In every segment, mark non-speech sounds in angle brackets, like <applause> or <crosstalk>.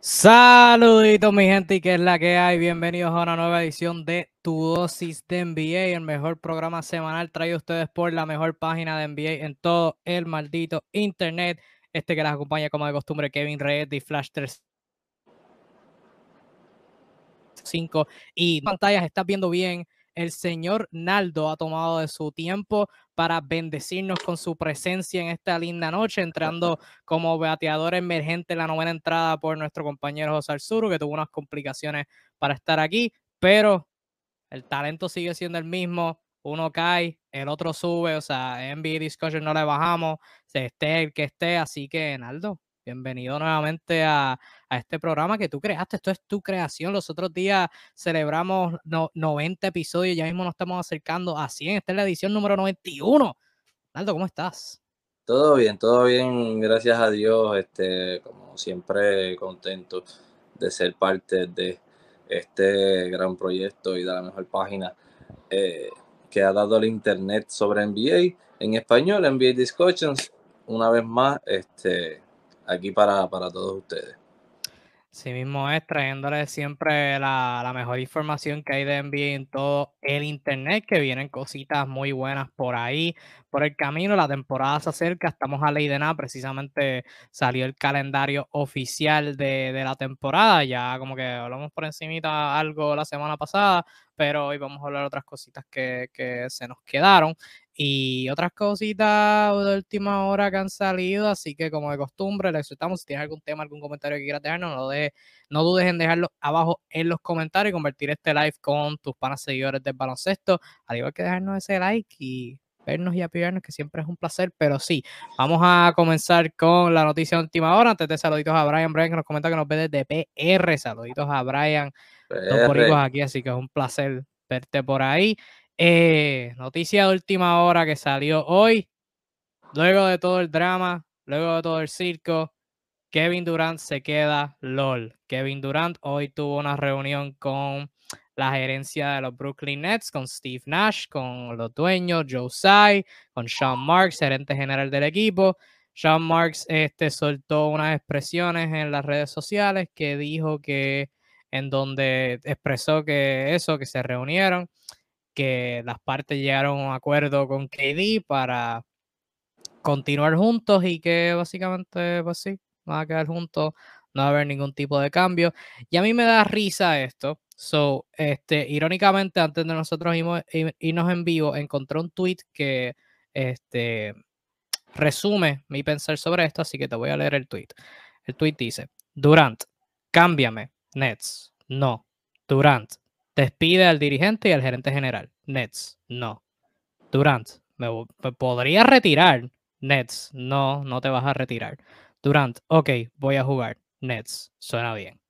Saluditos mi gente y que es la que hay. Bienvenidos a una nueva edición de Tu Dosis de NBA, el mejor programa semanal traído a ustedes por la mejor página de NBA en todo el maldito internet. Este que las acompaña como de costumbre Kevin Reyes de Flash 3 5 y pantallas estás viendo bien. El señor Naldo ha tomado de su tiempo para bendecirnos con su presencia en esta linda noche, entrando <laughs> como bateador emergente en la novena entrada por nuestro compañero José Arzuru, que tuvo unas complicaciones para estar aquí, pero el talento sigue siendo el mismo. Uno cae, el otro sube, o sea, en NBA Discussion no le bajamos, se esté el que esté, así que Naldo, bienvenido nuevamente a, este programa que tú creaste. Esto es tu creación. Los otros días celebramos 90 episodios, ya mismo nos estamos acercando a 100. Esta es la edición número 91. Naldo, ¿cómo estás? Todo bien, todo bien, gracias a Dios. Este, como siempre, contento de ser parte de este gran proyecto y de la mejor página eh, que ha dado el internet sobre NBA en español, NBA Discussions. Una vez más, este, aquí para, para todos ustedes. Sí mismo es, trayéndole siempre la, mejor información que hay de NBA en todo el internet, que vienen cositas muy buenas por ahí, por el camino, la temporada se acerca, estamos a ley de nada, precisamente salió el calendario oficial de, la temporada, ya como que hablamos por encimita algo la semana pasada, pero hoy vamos a hablar de otras cositas que, que se nos quedaron y otras cositas de última hora que han salido, así que como de costumbre, les exhortamos si tienes algún tema, algún comentario que quieras dejarnos, no, no dudes en dejarlo abajo en los comentarios y convertir este live con tus panas seguidores del baloncesto, al igual que dejarnos ese like y vernos y apoyarnos, que siempre es un placer, pero sí, vamos a comenzar con la noticia de última hora, antes de saluditos a Brian, Brian que nos comenta que nos ve desde PR, saluditos a Brian, dos aquí, así que es un placer verte por ahí. Eh, noticia de última hora que salió hoy. Luego de todo el drama, luego de todo el circo, Kevin Durant se queda LOL. Kevin Durant hoy tuvo una reunión con la gerencia de los Brooklyn Nets, con Steve Nash, con los dueños, Joe Tsai, con Sean Marks, gerente general del equipo. Sean Marks este, soltó unas expresiones en las redes sociales que dijo que en donde expresó que eso, que se reunieron que las partes llegaron a un acuerdo con KD para continuar juntos y que básicamente, pues sí, van a quedar juntos, no va a haber ningún tipo de cambio. Y a mí me da risa esto. So, este, irónicamente, antes de nosotros irnos en vivo, encontré un tweet que este, resume mi pensar sobre esto, así que te voy a leer el tweet. El tweet dice: Durant, cámbiame, Nets. No. Durant, Despide al dirigente y al gerente general. Nets, no. Durant, me, podría retirar. Nets, no, no te vas a retirar. Durant, ok, voy a jugar. Nets, suena bien.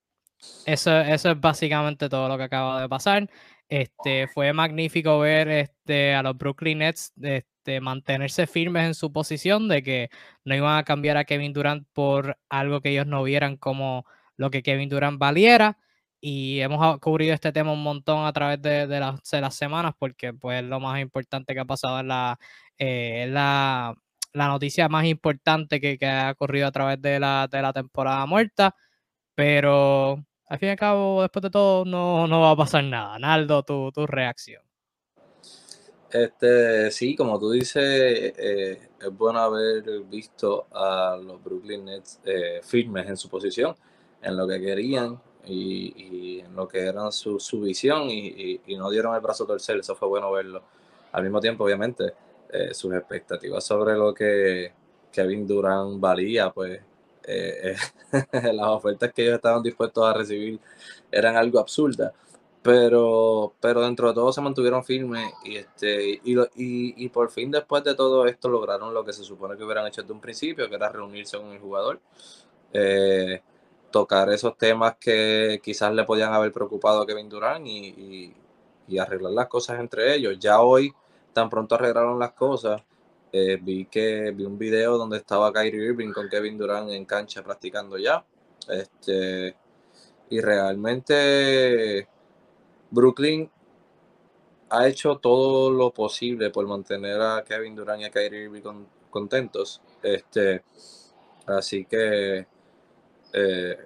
Eso, eso es básicamente todo lo que acaba de pasar. Este, fue magnífico ver este, a los Brooklyn Nets este, mantenerse firmes en su posición de que no iban a cambiar a Kevin Durant por algo que ellos no vieran como lo que Kevin Durant valiera y hemos cubrido este tema un montón a través de, las, semanas porque pues lo más importante que ha pasado en la, eh, la, noticia más importante que, ha ocurrido a través de la, temporada muerta, pero al fin y al cabo, después de todo, no, no va a pasar nada. Naldo, tu, tu reacción. Este, sí, como tú dices, eh, es bueno haber visto a los Brooklyn Nets eh, firmes en su posición, en lo que querían, y, en lo que era su, su visión y, no dieron el brazo a torcer, eso fue bueno verlo. Al mismo tiempo, obviamente, eh, sus expectativas sobre lo que Kevin Durant valía, pues eh, <laughs> las ofertas que ellos estaban dispuestos a recibir eran algo absurdas. Pero, pero dentro de todo se mantuvieron firmes y, este, y, y, por fin después de todo esto lograron lo que se supone que hubieran hecho desde un principio, que era reunirse con el jugador. Eh, tocar esos temas que quizás le podían haber preocupado a Kevin Durant y, arreglar las cosas entre ellos. Ya hoy, tan pronto arreglaron las cosas, eh, vi que vi un video donde estaba Kyrie Irving con Kevin Durant en cancha practicando ya. Este, y realmente Brooklyn ha hecho todo lo posible por mantener a Kevin Durant y a Kyrie Irving contentos. Este, así que eh,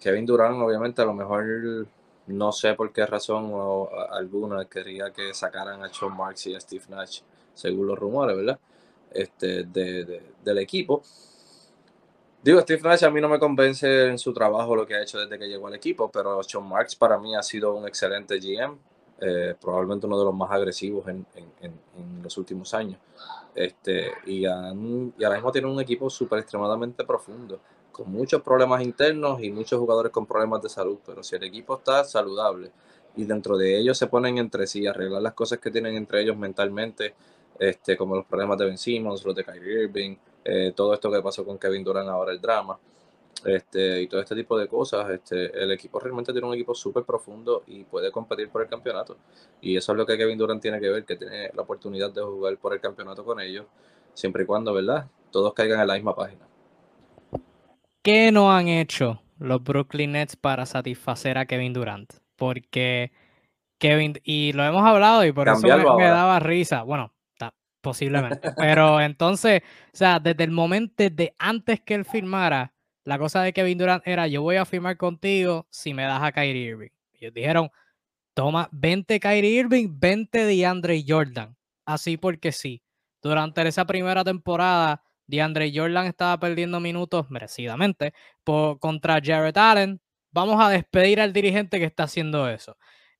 Kevin Durant, obviamente, a lo mejor no sé por qué razón o alguna quería que sacaran a Sean Marks y a Steve Nash, según los rumores, ¿verdad? Este, del equipo. Digo, Steve Nash a mí no me convence en su trabajo lo que ha hecho desde que llegó al equipo, pero Sean Marks para mí ha sido un excelente GM, eh, probablemente uno de los más agresivos en, los últimos años. Este, y, y ahora mismo tiene un equipo súper extremadamente profundo con muchos problemas internos y muchos jugadores con problemas de salud, pero si el equipo está saludable y dentro de ellos se ponen entre sí, arreglar las cosas que tienen entre ellos mentalmente, este, como los problemas de Ben Simmons, los de Kyrie Irving, eh, todo esto que pasó con Kevin Durant ahora, el drama, este, y todo este tipo de cosas, este, el equipo realmente tiene un equipo súper profundo y puede competir por el campeonato. Y eso es lo que Kevin Durant tiene que ver, que tiene la oportunidad de jugar por el campeonato con ellos, siempre y cuando, ¿verdad? Todos caigan en la misma página. ¿Qué no han hecho los Brooklyn Nets para satisfacer a Kevin Durant? Porque Kevin, y lo hemos hablado y por eso me, daba risa. Bueno, posiblemente. Pero <laughs> entonces, o sea, desde el momento, desde antes que él firmara, la cosa de Kevin Durant era: yo voy a firmar contigo si me das a Kyrie Irving. Ellos dijeron: toma, vente Kyrie Irving, vente DeAndre Jordan. Así porque sí. Durante esa primera temporada DeAndre Jordan estaba perdiendo minutos merecidamente por, contra Jared Allen. Vamos a despedir al dirigente que está haciendo eso.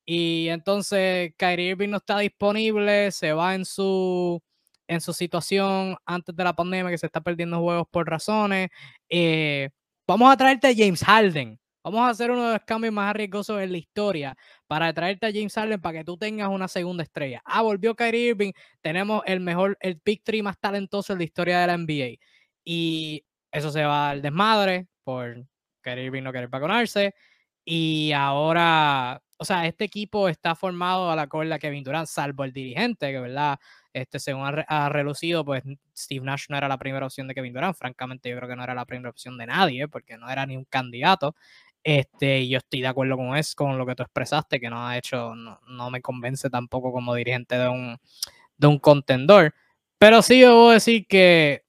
Y entonces Kyrie Irving no está disponible, se va en su, en su situación antes de la pandemia, que se está perdiendo juegos por razones. Eh, vamos a traerte a James Harden. Vamos a hacer uno de los cambios más arriesgosos en la historia para traerte a James Harden para que tú tengas una segunda estrella. Ah, volvió Kyrie Irving. Tenemos el mejor, el pick three más talentoso en la historia de la NBA. Y eso se va al desmadre por Kyrie Irving no querer vacunarse. Y ahora, o sea, este equipo está formado a la cola Kevin Durant, salvo el dirigente, que verdad, este, según ha, relucido, pues Steve Nash no era la primera opción de Kevin Durant. Francamente, yo creo que no era la primera opción de nadie, porque no era ni un candidato. Este, yo estoy de acuerdo con eso, con lo que tú expresaste, que no ha hecho, no, me convence tampoco como dirigente de un, de un contendor. Pero sí debo decir que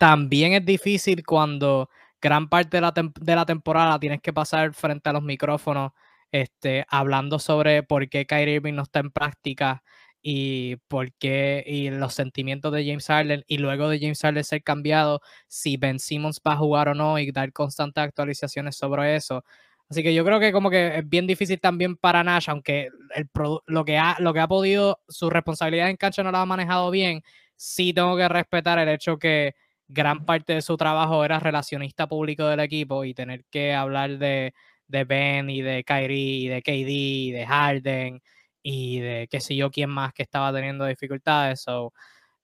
también es difícil cuando gran parte de la, de la temporada tienes que pasar frente a los micrófonos este, hablando sobre por qué Kyrie Irving no está en práctica y por qué y los sentimientos de James Harden y luego de James Harden ser cambiado, si Ben Simmons va a jugar o no y dar constantes actualizaciones sobre eso. Así que yo creo que como que es bien difícil también para Nash, aunque el, lo, que ha, lo que ha podido, su responsabilidad en cancha no la ha manejado bien, sí tengo que respetar el hecho que gran parte de su trabajo era relacionista público del equipo y tener que hablar de, de Ben y de Kyrie y de KD y de Harden y de qué sé yo quién más que estaba teniendo dificultades. So,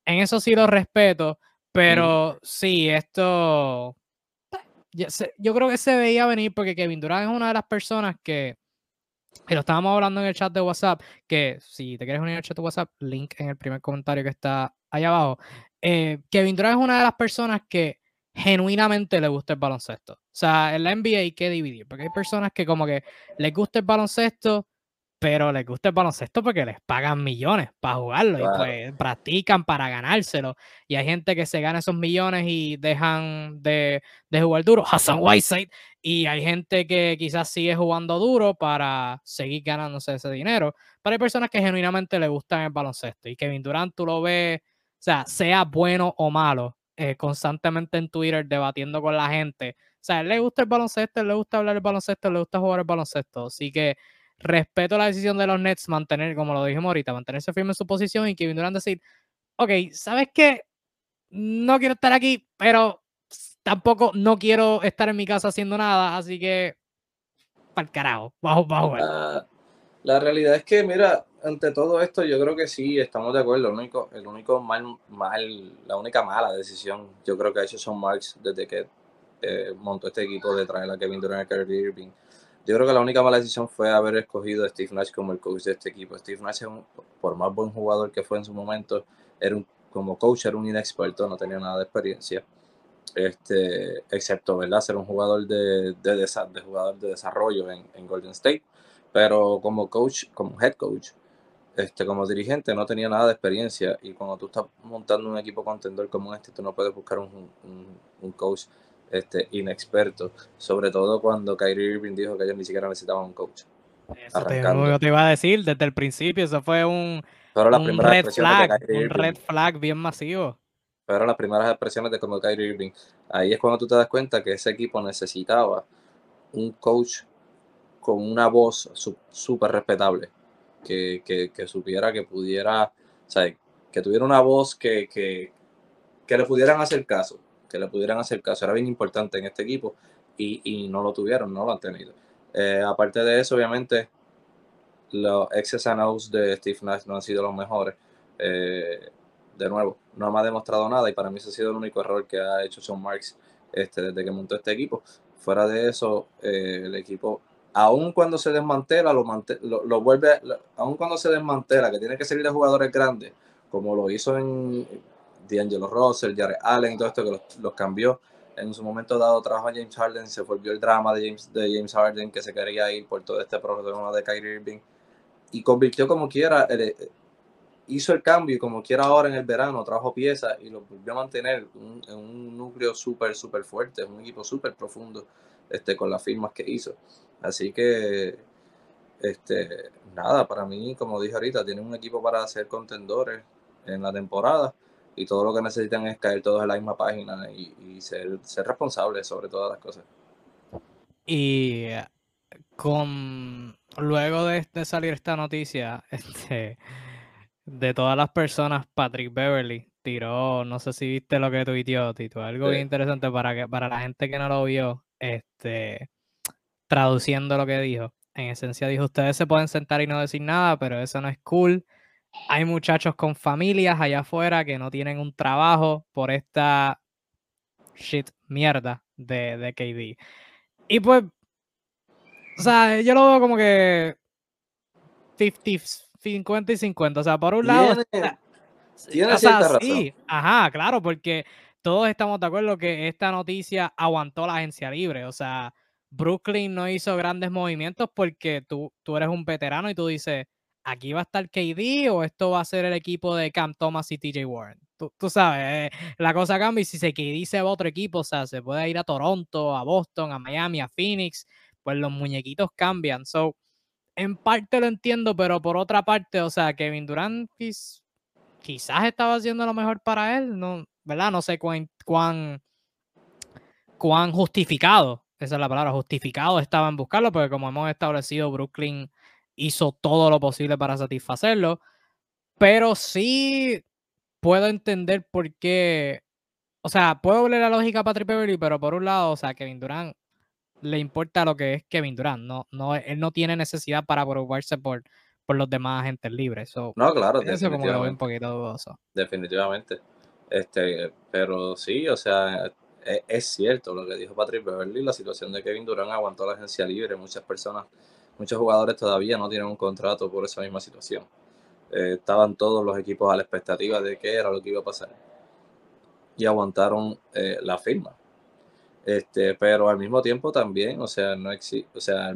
en eso sí lo respeto, pero sí, esto yo creo que se veía venir porque Kevin Durant es una de las personas que, y lo estábamos hablando en el chat de WhatsApp, que si te quieres unir al chat de WhatsApp, link en el primer comentario que está ahí abajo. Eh, Kevin Durant es una de las personas que genuinamente le gusta el baloncesto. O sea, en la NBA hay que dividir, porque hay personas que como que les gusta el baloncesto, pero les gusta el baloncesto porque les pagan millones para jugarlo y pues practican para ganárselo. Y hay gente que se gana esos millones y dejan de, de jugar duro, <laughs> Hassan Whiteside, y hay gente que quizás sigue jugando duro para seguir ganándose ese dinero. Pero hay personas que genuinamente les gustan el baloncesto y Kevin Durant tú lo ves, o sea, sea bueno o malo, eh, constantemente en Twitter debatiendo con la gente. O sea, él le gusta el baloncesto, le gusta hablar el baloncesto, le gusta jugar el baloncesto. Así que respeto la decisión de los Nets mantener, como lo dijimos ahorita, mantenerse firme en su posición y Kevin Durant decir, ok, ¿sabes qué? No quiero estar aquí, pero tampoco no quiero estar en mi casa haciendo nada, así que para el carajo, vamos, vamos. La, realidad es que, mira, ante todo esto, yo creo que sí, estamos de acuerdo. El único, mal, mal, la única mala decisión, yo creo que ha hecho Son Marks desde que eh, montó este equipo de traer a Kevin Durant y a Irving yo creo que la única mala decisión fue haber escogido a Steve Nash como el coach de este equipo. Steve Nash, por más buen jugador que fue en su momento, era un, como coach era un inexperto, no tenía nada de experiencia. Este, excepto ¿verdad? ser un jugador de, de, de, jugador de desarrollo en, en, Golden State, pero como coach, como head coach, este, como dirigente no tenía nada de experiencia y cuando tú estás montando un equipo contendor como este, tú no puedes buscar un, un, un coach este, inexpertos, sobre todo cuando Kyrie Irving dijo que ellos ni siquiera necesitaban un coach. Eso te, te, iba a decir desde el principio, eso fue un, un red flag, un red flag bien masivo. Pero las primeras expresiones de como Kyrie Irving, ahí es cuando tú te das cuenta que ese equipo necesitaba un coach con una voz súper respetable, que, que, supiera que pudiera, o sea, que tuviera una voz que, que, que le pudieran hacer caso, que le pudieran hacer caso. Era bien importante en este equipo y, y no lo tuvieron, no lo han tenido. Eh, aparte de eso, obviamente, los X's and de Steve Nash no han sido los mejores. Eh, de nuevo, no me ha demostrado nada y para mí ese ha sido el único error que ha hecho Sean Marks este, desde que montó este equipo. Fuera de eso, eh, el equipo, aun cuando se desmantela, lo, lo, vuelve, aun cuando se desmantela, que tiene que salir de jugadores grandes, como lo hizo en D'Angelo Russell, Jared Allen todo esto que los, cambió. En su momento dado trabajo a James Harden, se volvió el drama de James, de James Harden que se quería ir por todo este problema de Kyrie Irving y convirtió como quiera, hizo el cambio y como quiera ahora en el verano trajo piezas y lo volvió a mantener en un núcleo súper, súper fuerte, un equipo súper profundo este, con las firmas que hizo. Así que, este, nada, para mí, como dije ahorita, tienen un equipo para ser contendores en la temporada y todo lo que necesitan es caer todos en la misma página y, ser, ser responsables sobre todas las cosas. Y con luego de, salir esta noticia, <laughs> este, de todas las personas, Patrick Beverly tiró, no sé si viste lo que tuiteó, Tito, algo bien interesante para que para la gente que no lo vio, este, traduciendo lo que dijo. En esencia dijo, ustedes se pueden sentar y no decir nada, pero eso no es cool hay muchachos con familias allá afuera que no tienen un trabajo por esta shit mierda de, de KD. Y pues, o sea, yo lo veo como que 50, 50 y 50. O sea, por un lado. Tiene, o sea, sí, ajá, claro, porque todos estamos de acuerdo que esta noticia aguantó la agencia libre. O sea, Brooklyn no hizo grandes movimientos porque tú, tú eres un veterano y tú dices, aquí va a estar KD o esto va a ser el equipo de Cam Thomas y TJ Warren. Tú, sabes, eh, la cosa cambia y si se KD se va a otro equipo, o sea, se puede ir a Toronto, a Boston, a Miami, a Phoenix, pues los muñequitos cambian. So, en parte lo entiendo, pero por otra parte, o sea, Kevin Durant quizás estaba haciendo lo mejor para él, no, ¿verdad? No sé cuán, cuán, cuán justificado, esa es la palabra, justificado estaba en buscarlo, porque como hemos establecido, Brooklyn hizo todo lo posible para satisfacerlo, pero sí puedo entender por qué, o sea, puedo ver la lógica a Patrick Beverly, pero por un lado, o sea, Kevin Durant le importa lo que es Kevin Durant, no, no, él no tiene necesidad para preocuparse por, por los demás agentes libres. no, claro, eso como lo veo un poquito dudoso. Definitivamente. Este, pero sí, o sea, es, es, cierto lo que dijo Patrick Beverly, la situación de Kevin Durant aguantó la agencia libre, muchas personas muchos jugadores todavía no tienen un contrato por esa misma situación. Eh, estaban todos los equipos a la expectativa de qué era lo que iba a pasar. Y aguantaron eh, la firma. Este, pero al mismo tiempo también, o sea, no existe, o sea,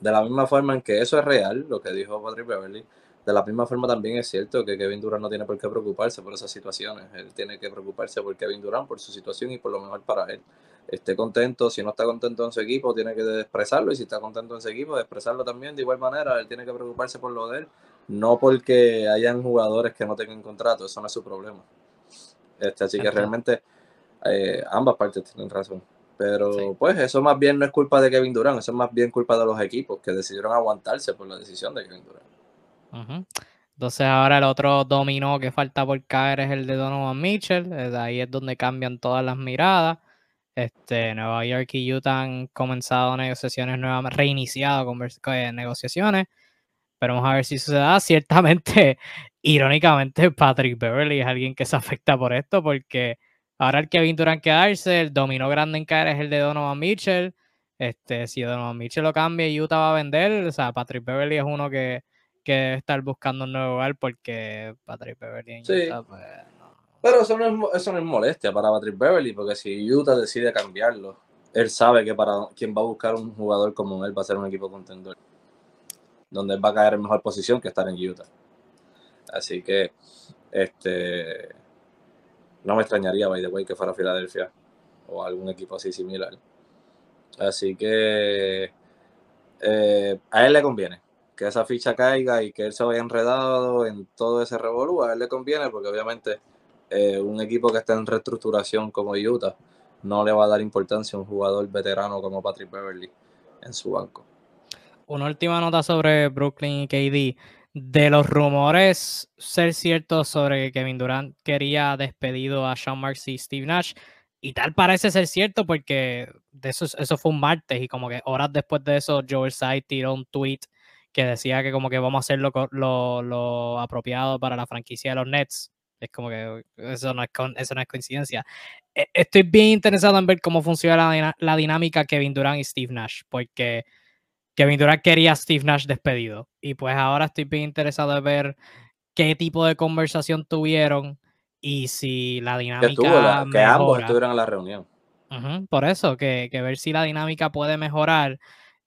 de la misma forma en que eso es real, lo que dijo Patrick Beverly, de la misma forma también es cierto que Kevin Durant no tiene por qué preocuparse por esas situaciones. Él tiene que preocuparse por Kevin Durant, por su situación y por lo mejor para él esté contento, si no está contento en su equipo, tiene que expresarlo, y si está contento en su equipo, expresarlo también de igual manera, él tiene que preocuparse por lo de él, no porque hayan jugadores que no tengan contrato, eso no es su problema. Este, así que realmente eh, ambas partes tienen razón. Pero pues eso más bien no es culpa de Kevin Durant, eso es más bien culpa de los equipos que decidieron aguantarse por la decisión de Kevin Durant. Entonces ahora el otro dominó que falta por caer es el de Donovan Mitchell, ahí es donde cambian todas las miradas. Este, Nueva York y Utah han comenzado negociaciones nuevamente, reiniciado con eh, negociaciones. Pero vamos a ver si se da. <laughs> Ciertamente, irónicamente, Patrick Beverly es alguien que se afecta por esto, porque ahora el Kevin Durant quedarse, el dominó grande en caer es el de Donovan Mitchell. Este, si Donovan Mitchell lo cambia y Utah va a vender, o sea, Patrick Beverly es uno que, que debe estar buscando un nuevo lugar porque Patrick Beverly en Utah, pues pero eso no, es, eso no es molestia para Patrick Beverly, porque si Utah decide cambiarlo, él sabe que para quien va a buscar un jugador como él va a ser un equipo contendor, donde él va a caer en mejor posición que estar en Utah. Así que, este, no me extrañaría, by the way, que fuera Filadelfia o algún equipo así similar. Así que eh, a él le conviene que esa ficha caiga y que él se vaya enredado en todo ese revolú. A él le conviene porque obviamente eh, un equipo que está en reestructuración como Utah no le va a dar importancia a un jugador veterano como Patrick Beverly en su banco. Una última nota sobre Brooklyn y KD. De los rumores ser ciertos sobre que Kevin Durant quería despedido a Sean Marks y Steve Nash, y tal parece ser cierto porque eso, eso fue un martes y como que horas después de eso Joel Side tiró un tweet que decía que como que vamos a hacer lo, lo, apropiado para la franquicia de los Nets. Es como que eso no es, eso no es coincidencia. E, estoy bien interesado en ver cómo funciona la, la dinámica Kevin Durant y Steve Nash, porque Kevin Durant quería a Steve Nash despedido. Y pues ahora estoy bien interesado en ver qué tipo de conversación tuvieron y si la dinámica. Que, ambos estuvieron en la reunión. por eso, que, ver si la dinámica puede mejorar.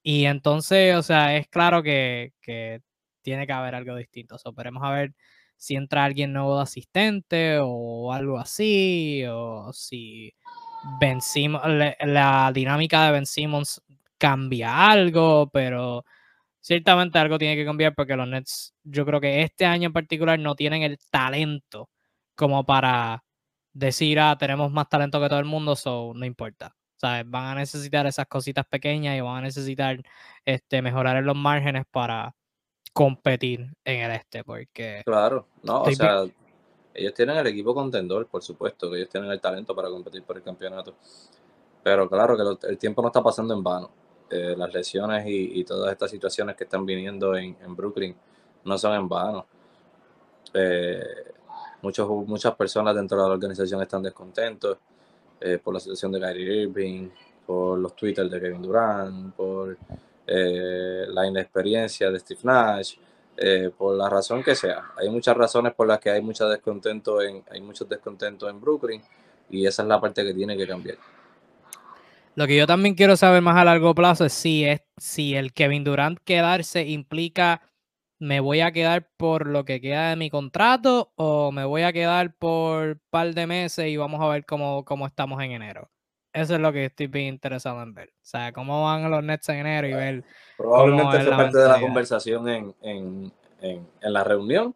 Y entonces, o sea, es claro que, tiene que haber algo distinto. So, esperemos a ver si entra alguien nuevo de asistente o algo así, o si Ben la dinámica de Ben Simmons cambia algo, pero ciertamente algo tiene que cambiar porque los Nets, yo creo que este año en particular no tienen el talento como para decir, ah, tenemos más talento que todo el mundo, so no importa. ¿Sabes? Van a necesitar esas cositas pequeñas y van a necesitar este, mejorar en los márgenes para competir en el este, porque... Claro, no, o sea, ellos tienen el equipo contendor, por supuesto, que ellos tienen el talento para competir por el campeonato. Pero claro que el tiempo no está pasando en vano. Eh, las lesiones y, todas estas situaciones que están viniendo en, Brooklyn no son en vano. Eh, muchos, muchas personas dentro de la organización están descontentos eh, por la situación de Kyrie Irving, por los twitters de Kevin Durant, por la inexperiencia de Steve Nash, por la razón que sea. Hay muchas razones por las que hay, mucho descontento en, hay muchos descontentos en Brooklyn y esa es la parte que tiene que cambiar. Lo que yo también quiero saber más a largo plazo es si, es, si el Kevin Durant quedarse implica me voy a quedar por lo que queda de mi contrato o me voy a quedar por un par de meses y vamos a ver cómo, cómo estamos en enero. Eso es lo que estoy bien interesado en ver. O sea, cómo van los Nets en enero y ver. Probablemente fue parte de la conversación en, en, en, en la reunión.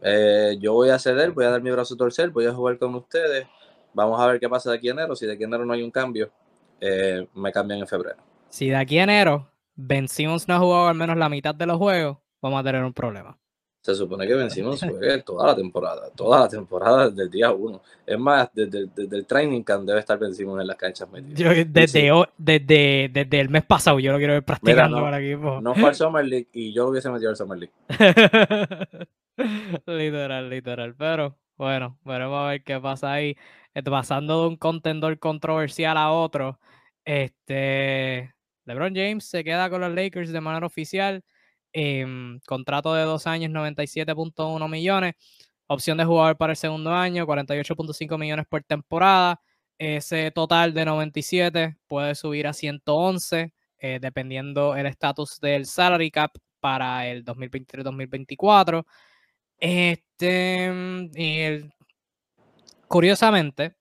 Eh, yo voy a ceder, voy a dar mi brazo a torcer, voy a jugar con ustedes. Vamos a ver qué pasa de aquí a enero. Si de aquí a enero no hay un cambio, eh, me cambian en febrero. Si de aquí a enero vencimos no ha jugado al menos la mitad de los juegos, vamos a tener un problema. Se supone que vencimos toda la temporada, toda la temporada desde el día uno. Es más, desde, el training camp debe estar vencidos en las canchas desde, desde, desde, el mes pasado yo lo quiero ver practicando para equipo. No fue al Summer League y yo lo hubiese metido al Summer League. <laughs> literal, literal. Pero bueno, veremos a ver qué pasa ahí. Pasando de un contendor controversial a otro, este, LeBron James se queda con los Lakers de manera oficial. Em, contrato de dos años, 97.1 millones. Opción de jugador para el segundo año, 48.5 millones por temporada. Ese total de 97 puede subir a 111, eh, dependiendo el estatus del salary cap para el 2023-2024. Este, y el Curiosamente,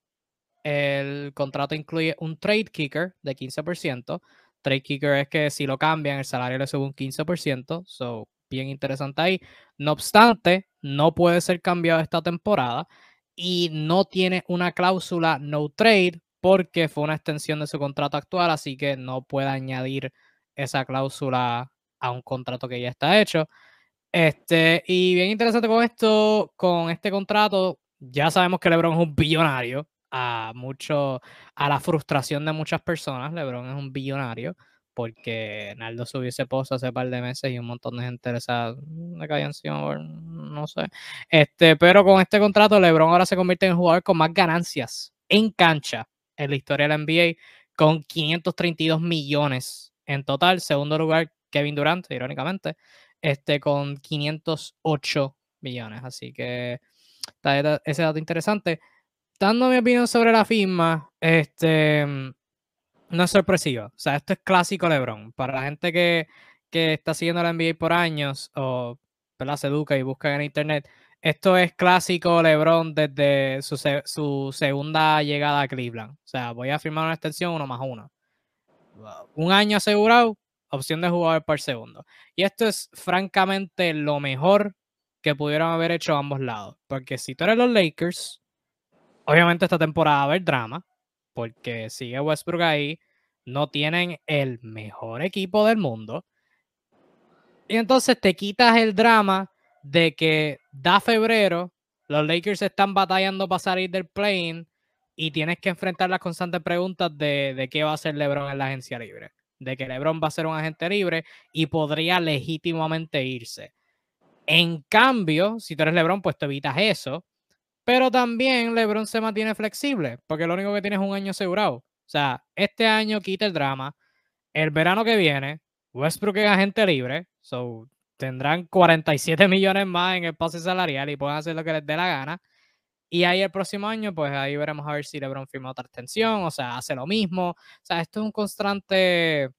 el contrato incluye un trade kicker de 15%. Trade kicker es que si lo cambian, el salario le sube un 15%. So, bien interesante ahí. No obstante, no puede ser cambiado esta temporada y no tiene una cláusula no trade porque fue una extensión de su contrato actual, así que no puede añadir esa cláusula a un contrato que ya está hecho. Este, y bien interesante con esto, con este contrato, ya sabemos que LeBron es un billonario, a mucho, a la frustración de muchas personas. LeBron es un billonario porque Naldo subió ese post hace par de meses y un montón de gente le caía encima, no sé. Este, pero con este contrato, LeBron ahora se convierte en el jugador con más ganancias en cancha en la historia de la NBA, con 532 millones en total. Segundo lugar, Kevin Durant, irónicamente, este, con 508 millones. Así que ese dato interesante. Dando mi opinión sobre la firma, este, no es sorpresiva. O sea, esto es clásico LeBron. Para la gente que, que está siguiendo la NBA por años o se educa y busca en internet, esto es clásico LeBron desde su, su, segunda llegada a Cleveland. O sea, voy a firmar una extensión uno más uno. Un año asegurado, opción de jugador por segundo. Y esto es francamente lo mejor que pudieron haber hecho ambos lados. Porque si tú eres los Lakers, obviamente esta temporada va a haber drama, porque sigue Westbrook ahí, no tienen el mejor equipo del mundo. Y entonces te quitas el drama de que da febrero, los Lakers están batallando para salir del plane y tienes que enfrentar las constantes preguntas de, de qué va a hacer LeBron en la agencia libre. De que LeBron va a ser un agente libre y podría legítimamente irse. En cambio, si tú eres LeBron, pues te evitas eso. Pero también LeBron se mantiene flexible, porque lo único que tiene es un año asegurado. O sea, este año quita el drama. El verano que viene, Westbrook es agente libre. So, tendrán 47 <laughs> millones más en el pase salarial y pueden hacer lo que les dé la gana. Y ahí el próximo año, pues ahí veremos a ver si LeBron firma otra extensión, o sea, hace lo mismo. O sea, esto es un constante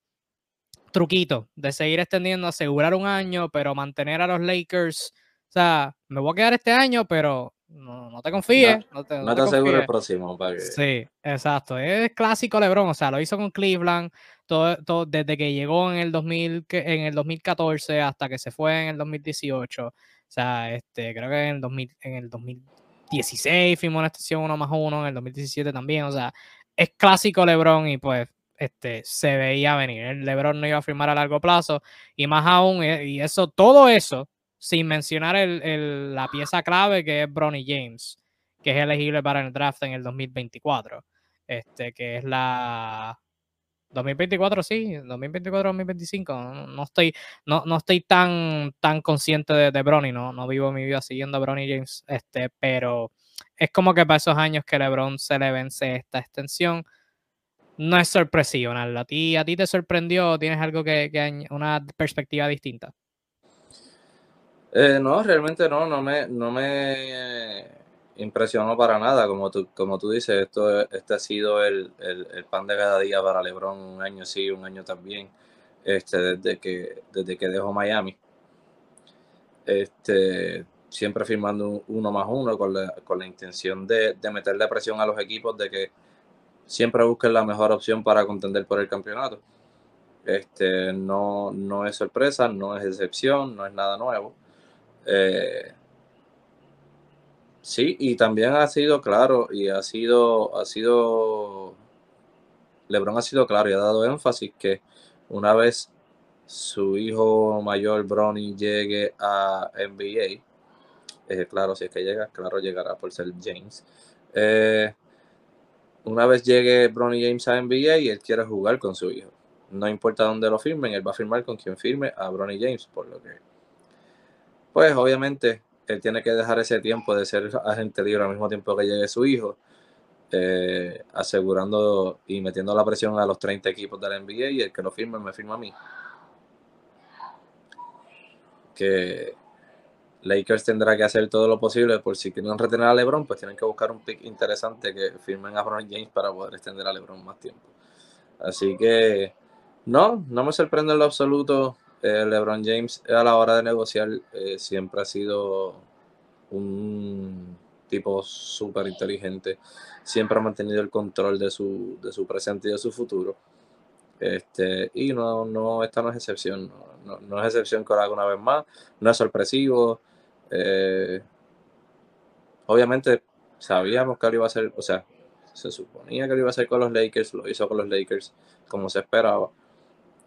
truquito de seguir extendiendo, asegurar un año, pero mantener a los Lakers. O sea, me voy a quedar este año, pero no, te confíes. No, te, no asegures el próximo. Sí, exacto. Es clásico LeBron, o sea, lo hizo con Cleveland, todo, todo, desde que llegó en el, 2000, en el 2014 hasta que se fue en el 2018. O sea, este, creo que en el, 2000, en el 2016 firmó una extensión uno más uno, en el 2017 también. O sea, es clásico LeBron y pues este, se veía venir. El LeBron no iba a firmar a largo plazo y más aún, eh, y eso, todo eso sin mencionar el, la pieza clave que es Bronny James, que es elegible para el draft en el 2024. Este, que es la 2024, sí, 2024-2025. No, estoy, no, no estoy tan, tan consciente de, de Bronny, no, no vivo mi vida siguiendo a Bronny James, este, pero es como que para esos años que LeBron se le vence esta extensión. No es sorpresivo, ¿A ti, ¿A ti te sorprendió? ¿Tienes algo que una perspectiva distinta? Eh, no, realmente no, no me, no me impresionó para nada. Como tú, como tú dices, esto, este ha sido el, pan de cada día para LeBron, un año sí, un año también, este, desde que, desde que dejó Miami. Este, siempre firmando uno más uno con la, con la intención de, de meterle presión a los equipos de que siempre busquen la mejor opción para contender por el campeonato. Este, no, no es sorpresa, no es excepción, no es nada nuevo. Eh, sí, y también ha sido claro y ha sido, ha sido, Lebron ha sido claro y ha dado énfasis que una vez su hijo mayor Bronny llegue a NBA, eh, claro, si es que llega, claro, llegará por ser James. Eh, una vez llegue Bronny James a NBA y él quiere jugar con su hijo. No importa dónde lo firmen, él va a firmar con quien firme a Bronny James, por lo que pues obviamente él tiene que dejar ese tiempo de ser agente libre al mismo tiempo que llegue su hijo, eh, asegurando y metiendo la presión a los 30 equipos de la NBA y el que lo firme me firma a mí. Que Lakers tendrá que hacer todo lo posible por si quieren retener a LeBron, pues tienen que buscar un pick interesante que firmen a Bron James para poder extender a LeBron más tiempo. Así que no, no me sorprende en lo absoluto eh, LeBron James a la hora de negociar eh, siempre ha sido un tipo súper inteligente, siempre ha mantenido el control de su, de su presente y de su futuro. Este, y no, no, esta no es excepción, no, es excepción que lo haga una vez más, no es sorpresivo. Eh, obviamente sabíamos que lo iba a hacer, o sea, se suponía que lo iba a hacer con los Lakers, lo hizo con los Lakers como se esperaba.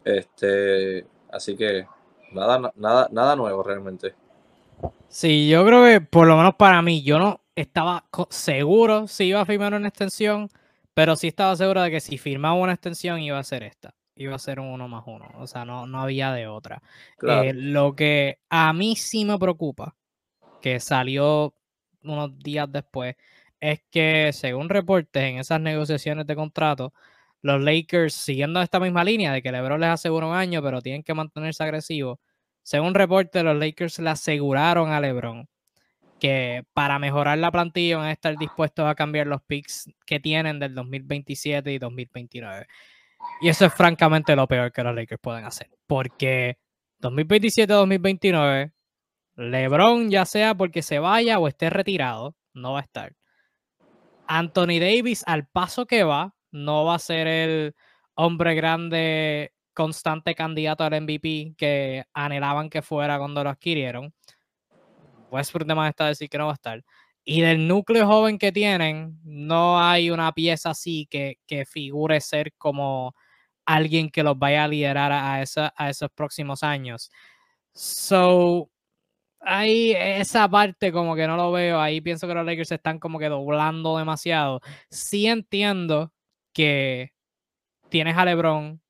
Este, Así que nada, nada, nada nuevo realmente. Sí, yo creo que por lo menos para mí, yo no estaba seguro si iba a firmar una extensión, pero sí estaba seguro de que si firmaba una extensión iba a ser esta. Iba a ser un uno más uno. O sea, no, no había de otra. Eh, lo que a mí sí me preocupa, que salió unos días después, es que según reportes en esas negociaciones de contrato, los Lakers, siguiendo esta misma línea de que LeBron les asegura un año, pero tienen que mantenerse agresivos, según reporte, los Lakers le aseguraron a LeBron que para mejorar la plantilla van a estar dispuestos a cambiar los picks que tienen del 2027 y 2029. Y eso es francamente lo peor que los Lakers pueden hacer, porque 2027-2029 LeBron, ya sea porque se vaya o esté retirado, no va a estar. Anthony Davis, al paso que va, no va a ser el hombre grande, constante candidato al MVP que anhelaban que fuera cuando lo adquirieron. Westbrook de más está decir que no va a estar. Y del núcleo joven que tienen, no hay una pieza así que, que figure ser como alguien que los vaya a liderar a, esa, a esos próximos años. So, ahí esa parte como que no lo veo. Ahí pienso que los Lakers están como que doblando demasiado. Sí entiendo que tienes a LeBron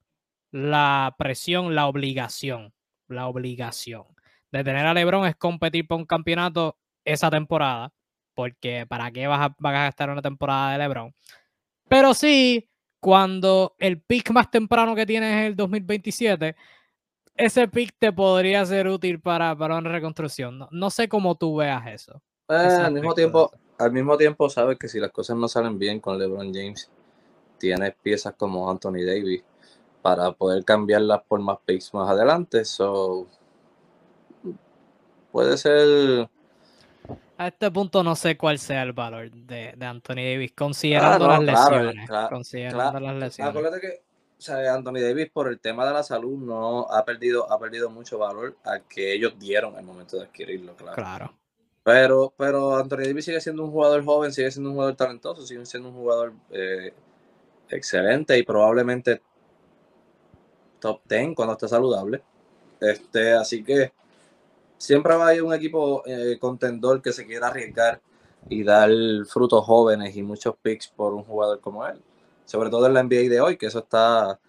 la presión, la obligación, la obligación de tener a LeBron es competir por un campeonato esa temporada, porque ¿para qué vas a, vas a gastar una temporada de LeBron? Pero sí, cuando el pick más temprano que tienes es el 2027, ese pick te podría ser útil para, para una reconstrucción. No, sé cómo tú veas eso. Eh, al, mismo tiempo, al mismo tiempo, sabes que si las cosas no salen bien con LeBron James, tienes piezas como Anthony Davis para poder cambiarlas por más picks más adelante. So, puede ser a este punto no sé cuál sea el valor de, Anthony Davis, considerando las lesiones. considerando las lesiones. Acuérdate que o sea, Anthony Davis, por el tema de la salud, no ha perdido, ha perdido mucho valor al que ellos dieron al momento de adquirirlo, claro. Claro. Pero, pero Anthony Davis sigue siendo un jugador joven, sigue siendo un jugador talentoso, sigue siendo un jugador eh, excelente y probablemente top 10 cuando esté saludable. Este, así que siempre va a haber un equipo eh, contendor que se quiera arriesgar y dar frutos jóvenes y muchos picks por un jugador como él. Sobre todo en la NBA de hoy, que eso está,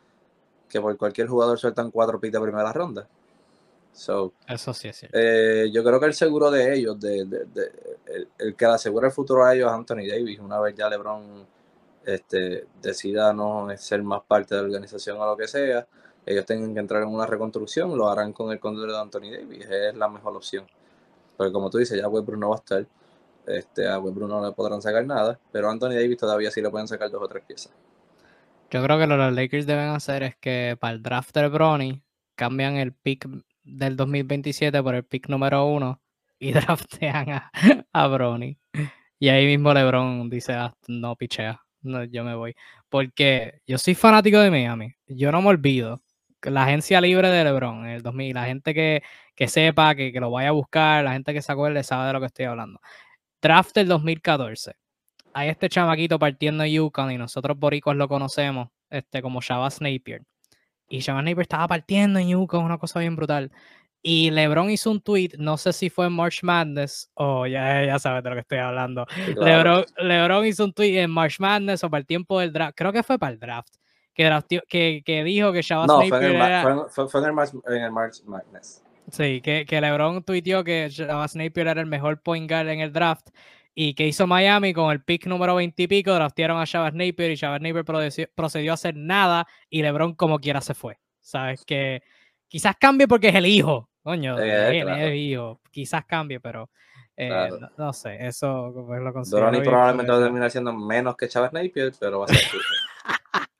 que por cualquier jugador sueltan cuatro picks de primera ronda. So, eso sí es eh, yo creo que el seguro de ellos, de, el, que le asegura el futuro a ellos es Anthony Davis. Una vez ya LeBron este, decida no ser más parte de la organización o lo que sea, ellos tengan que entrar en una reconstrucción, lo harán con el control de Anthony Davis, es la mejor opción. Porque como tú dices, ya Westbrook no va a estar, este, a Westbrook no le podrán sacar nada, pero Anthony Davis todavía sí le pueden sacar dos o tres piezas. Yo creo que lo que los Lakers deben hacer es que para el draft de Bronny cambian el pick del 2027 por el pick número uno y <laughs> draftean a, a Bronny. Y ahí mismo LeBron dice, ah, no pichea, no, yo me voy. Porque yo soy fanático de Miami, yo no me olvido la agencia libre de LeBron en el 2000, la gente que, sepa, que, lo vaya a buscar, la gente que se acuerde sabe de lo que estoy hablando. Draft del 2014. Hay este chamaquito partiendo en Yukon y nosotros boricos lo conocemos este, como Shabazz Napier. Y Shabazz Napier estaba partiendo en Yukon, una cosa bien brutal. Y LeBron hizo un tweet, no sé si fue en March Madness o ya, ya sabes de lo que estoy hablando. LeBron, LeBron, hizo un tweet en March Madness o para el tiempo del draft, creo que fue para el draft, que, que, dijo que Shabazz no, Napier era... fue, fue, en el March, en el March Madness. Sí, que, que LeBron tuiteó que Shabazz Napier era el mejor point guard en el draft y que hizo Miami con el pick número 20 y pico, draftearon a Shabazz Napier y Shabazz Napier procedió, a hacer nada y LeBron como quiera se fue. Sabes que quizás cambie porque es el hijo, coño, es el hijo, quizás cambie, pero eh, no, sé, eso pues, lo considero. Bronny probablemente va a terminar siendo menos que Shabazz Napier, pero va a ser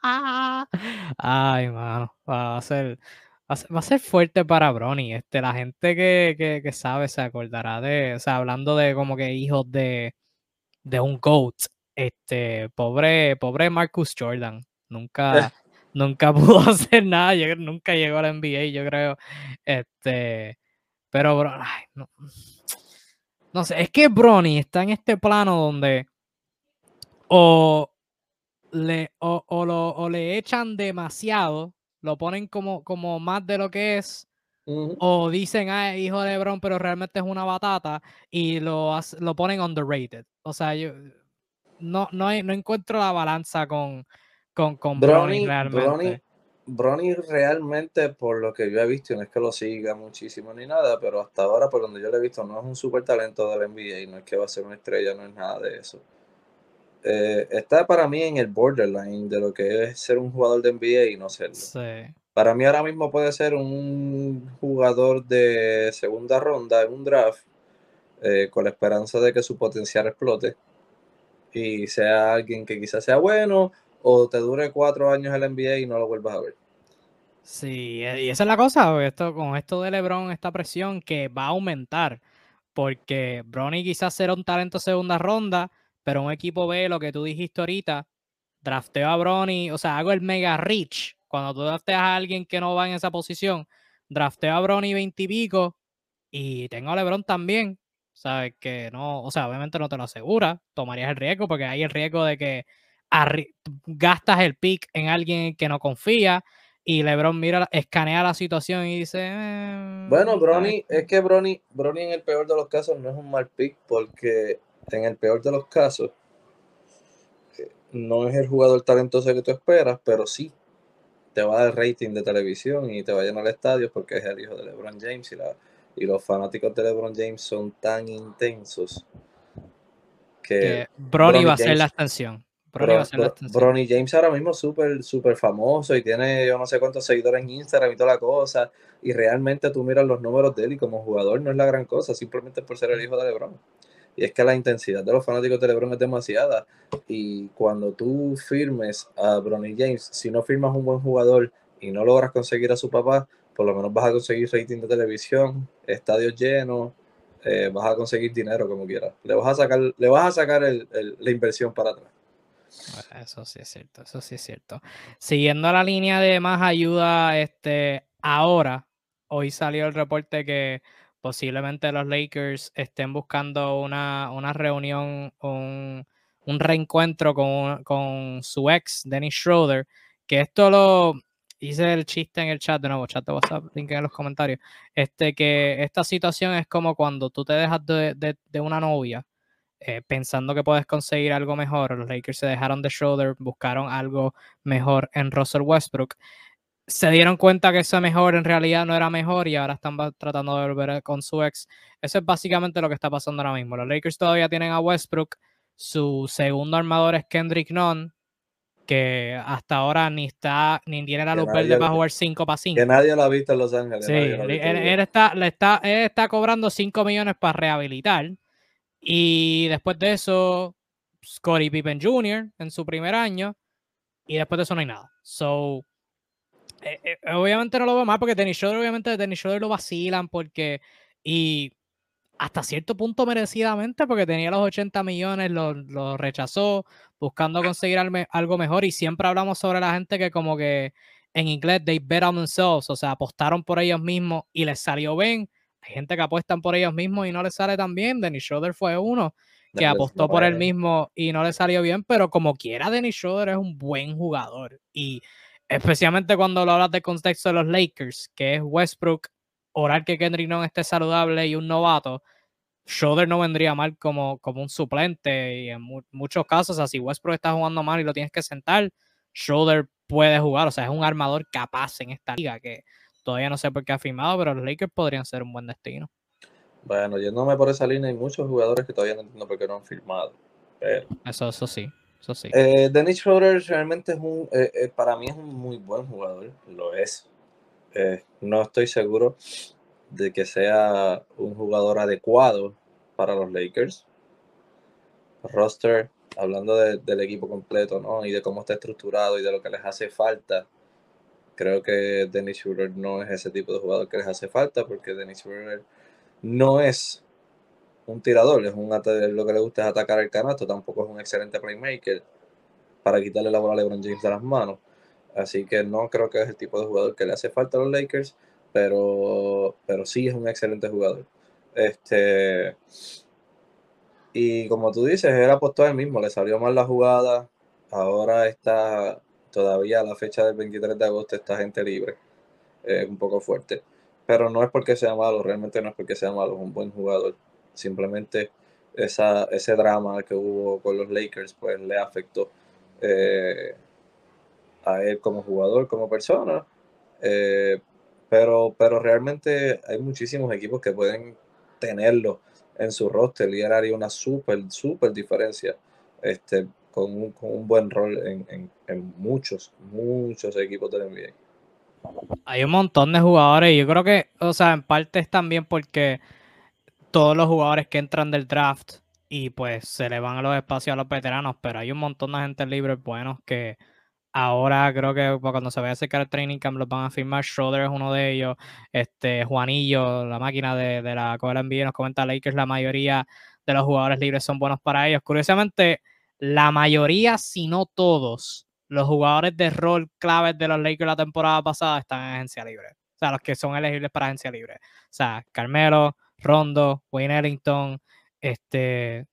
<laughs> Ay, mano, va a ser, va a ser fuerte para Bronny. Este, la gente que, que, sabe se acordará de, o sea, hablando de como que hijos de, de un GOAT. Este, pobre, pobre Marcus Jordan. Nunca, <laughs> nunca <laughs> pudo hacer nada, nunca llegó a la NBA, yo creo. Este, pero, no, no sé, es que Bronny está en este plano donde o le, o, lo, o le echan demasiado, lo ponen como, como más de lo que es, o dicen, ah, hijo de Lebron, pero realmente es una batata, y lo, lo ponen underrated. O sea, yo no, no, no encuentro la balanza con, con, con Bronny, realmente. Bronny, realmente, por lo que yo he visto, no es que lo siga muchísimo ni nada, pero hasta ahora, por donde yo lo he visto, no es un super talento del NBA, no es que va a ser una estrella, no es nada de eso. Eh, está para mí en el borderline de lo que es ser un jugador de NBA y no serlo. Para mí ahora mismo puede ser un jugador de segunda ronda en un draft eh, con la esperanza de que su potencial explote y sea alguien que quizás sea bueno o te dure cuatro años en la NBA y no lo vuelvas a ver. Sí, y esa es la cosa, esto, con esto de LeBron, esta presión que va a aumentar porque Bronny quizás será un talento segunda ronda, pero un equipo ve lo que tú dijiste ahorita, drafteo a Bronny, o sea, hago el mega reach. Cuando tú drafteas a alguien que no va en esa posición, drafteo a Bronny 20 y y tengo a LeBron también. Sabes que no, o sea, obviamente no te lo asegura, tomarías el riesgo porque hay el riesgo de que gastas el pick en alguien que no confía y LeBron mira, escanea la situación y dice. Eh, bueno, Bronny, es que Bronny, Bronny en el peor de los casos no es un mal pick porque en el peor de los casos eh, no es el jugador talentoso que tú esperas, pero sí te va a dar rating de televisión y te va a llenar el estadio porque es el hijo de LeBron James y, la, y los fanáticos de LeBron James son tan intensos que, Bronny, va a ser la extensión. Bronny, James ahora mismo es súper, súper famoso y tiene yo no sé cuántos seguidores en Instagram y toda la cosa. Y realmente tú miras los números de él y como jugador no es la gran cosa, simplemente por ser el hijo de LeBron. Y es que la intensidad de los fanáticos de LeBron es demasiada. Y cuando tú firmes a Bronny James, si no firmas un buen jugador y no logras conseguir a su papá, por lo menos vas a conseguir rating de televisión, estadios llenos, eh, vas a conseguir dinero como quieras. Le vas a sacar, le vas a sacar la inversión para atrás. Eso sí es cierto, eso sí es cierto. Siguiendo la línea de más ayuda, este, ahora, hoy salió el reporte que posiblemente los Lakers estén buscando una, una reunión, un, un reencuentro con, con, su ex, Dennis Schroeder, que esto lo hice el chiste en el chat de nuevo, chat de WhatsApp, link en los comentarios, este, que esta situación es como cuando tú te dejas de, de, de una novia eh, pensando que puedes conseguir algo mejor, los Lakers se dejaron de Schroeder, buscaron algo mejor en Russell Westbrook. Se dieron cuenta que ese mejor en realidad no era mejor y ahora están tratando de volver con su ex. Eso es básicamente lo que está pasando ahora mismo. Los Lakers todavía tienen a Westbrook. Su segundo armador es Kendrick Nunn, que hasta ahora ni está ni tiene la luz verde para jugar 5 para 5. Que nadie lo ha visto en Los Ángeles. Sí, él, está, le está, él está cobrando 5 millones para rehabilitar y después de eso, Scottie Pippen Jr. en su primer año. Y después de eso no hay nada. So, eh, eh, obviamente no lo veo mal porque Dennis Schroeder, obviamente Dennis Schroeder lo vacilan porque. Y hasta cierto punto merecidamente porque tenía los 80 millones, lo, rechazó buscando conseguir algo mejor. Y siempre hablamos sobre la gente que, como que en inglés, they bet on themselves, o sea, apostaron por ellos mismos y les salió bien hay gente que apuestan por ellos mismos y no les sale tan bien. Dennis Schroeder fue uno que apostó por él mismo y no le salió bien, pero como quiera, Dennis Schroeder es un buen jugador. Y especialmente cuando lo hablas de contexto de los Lakers, que es Westbrook, orar que Kendrick no esté saludable y un novato, Schroeder no vendría mal como, como un suplente. Y en muchos casos, así Westbrook está jugando mal y lo tienes que sentar, Schroeder puede jugar. O sea, es un armador capaz en esta liga que Todavía no sé por qué ha firmado, pero los Lakers podrían ser un buen destino. Bueno, yéndome por esa línea, hay muchos jugadores que todavía no entiendo por qué no han firmado. Eso, eso sí, eso sí. Eh, Dennis Schroeder realmente es un, eh, eh, para mí es un muy buen jugador, lo es. no estoy seguro de que sea un jugador adecuado para los Lakers. Roster, hablando del equipo completo, ¿no? Y de cómo está estructurado y de lo que les hace falta creo que Dennis Schroeder no es ese tipo de jugador que les hace falta porque Dennis Schroeder no es un tirador, es un lo que le gusta es atacar el canasto, tampoco es un excelente playmaker para quitarle la bola a LeBron James de las manos. Así que no creo que es el tipo de jugador que le hace falta a los Lakers, pero, pero sí es un excelente jugador. Este, y como tú dices, él apostó él mismo, le salió mal la jugada, ahora está todavía a la fecha del 23 de agosto esta gente libre. Es un poco fuerte. Pero no es porque sea malo, realmente no es porque sea malo, es un buen jugador. Simplemente esa, ese drama que hubo con los Lakers pues le afectó eh, a él como jugador, como persona. Eh, pero, pero realmente hay muchísimos equipos que pueden tenerlo en su roster y él haría una súper, súper diferencia. Este, con un, con un buen rol en, en, muchos, muchos equipos del NBA. Hay un montón de jugadores y yo creo que, o sea, en parte es también porque todos los jugadores que entran del draft y pues se le van a los espacios a los veteranos, pero hay un montón de gente libre buenos que Ahora creo que cuando se vaya a acercar el training camp los van a firmar. Schroeder es uno de ellos. Este, Juanillo, la máquina de, de la Copa NBA, nos comenta Lakers, la mayoría de los jugadores libres son buenos para ellos. Curiosamente, la mayoría, si no todos, los jugadores de rol claves de los Lakers la temporada pasada están en agencia libre. O sea, los que son elegibles para agencia libre. O sea, Carmelo, Rondo, Wayne Ellington, este,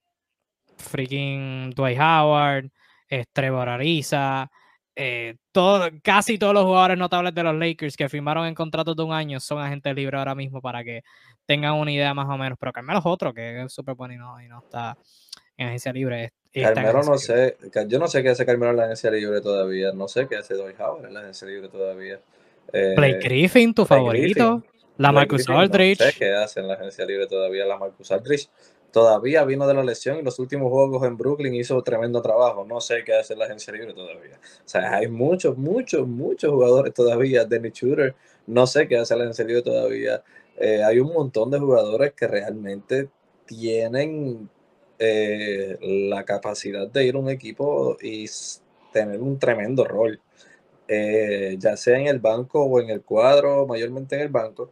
freaking Dwight Howard, eh, Trevor Ariza, eh, todo, casi todos los jugadores notables de los Lakers que firmaron en contratos de un año son agentes libres ahora mismo para que tengan una idea más o menos. Pero Carmelo es otro que es súper bueno y no, y no está en agencia libre. Carmelo no sé, yo no sé qué hace Carmelo en la agencia libre todavía, no sé qué hace Dwight Howard en la agencia libre todavía. Eh, Blake Griffin, tu favorito. La Marcus Aldridge. No sé qué hace en la agencia libre todavía la Marcus Aldridge. Todavía vino de la lesión y los últimos juegos en Brooklyn hizo tremendo trabajo. No sé qué hace en la agencia libre todavía. O sea, hay muchos, muchos, muchos jugadores todavía. Denny Shooter, no sé qué hace en la agencia libre todavía. Eh, hay un montón de jugadores que realmente tienen eh, la capacidad de ir a un equipo y tener un tremendo rol, eh, ya sea en el banco o en el cuadro, mayormente en el banco.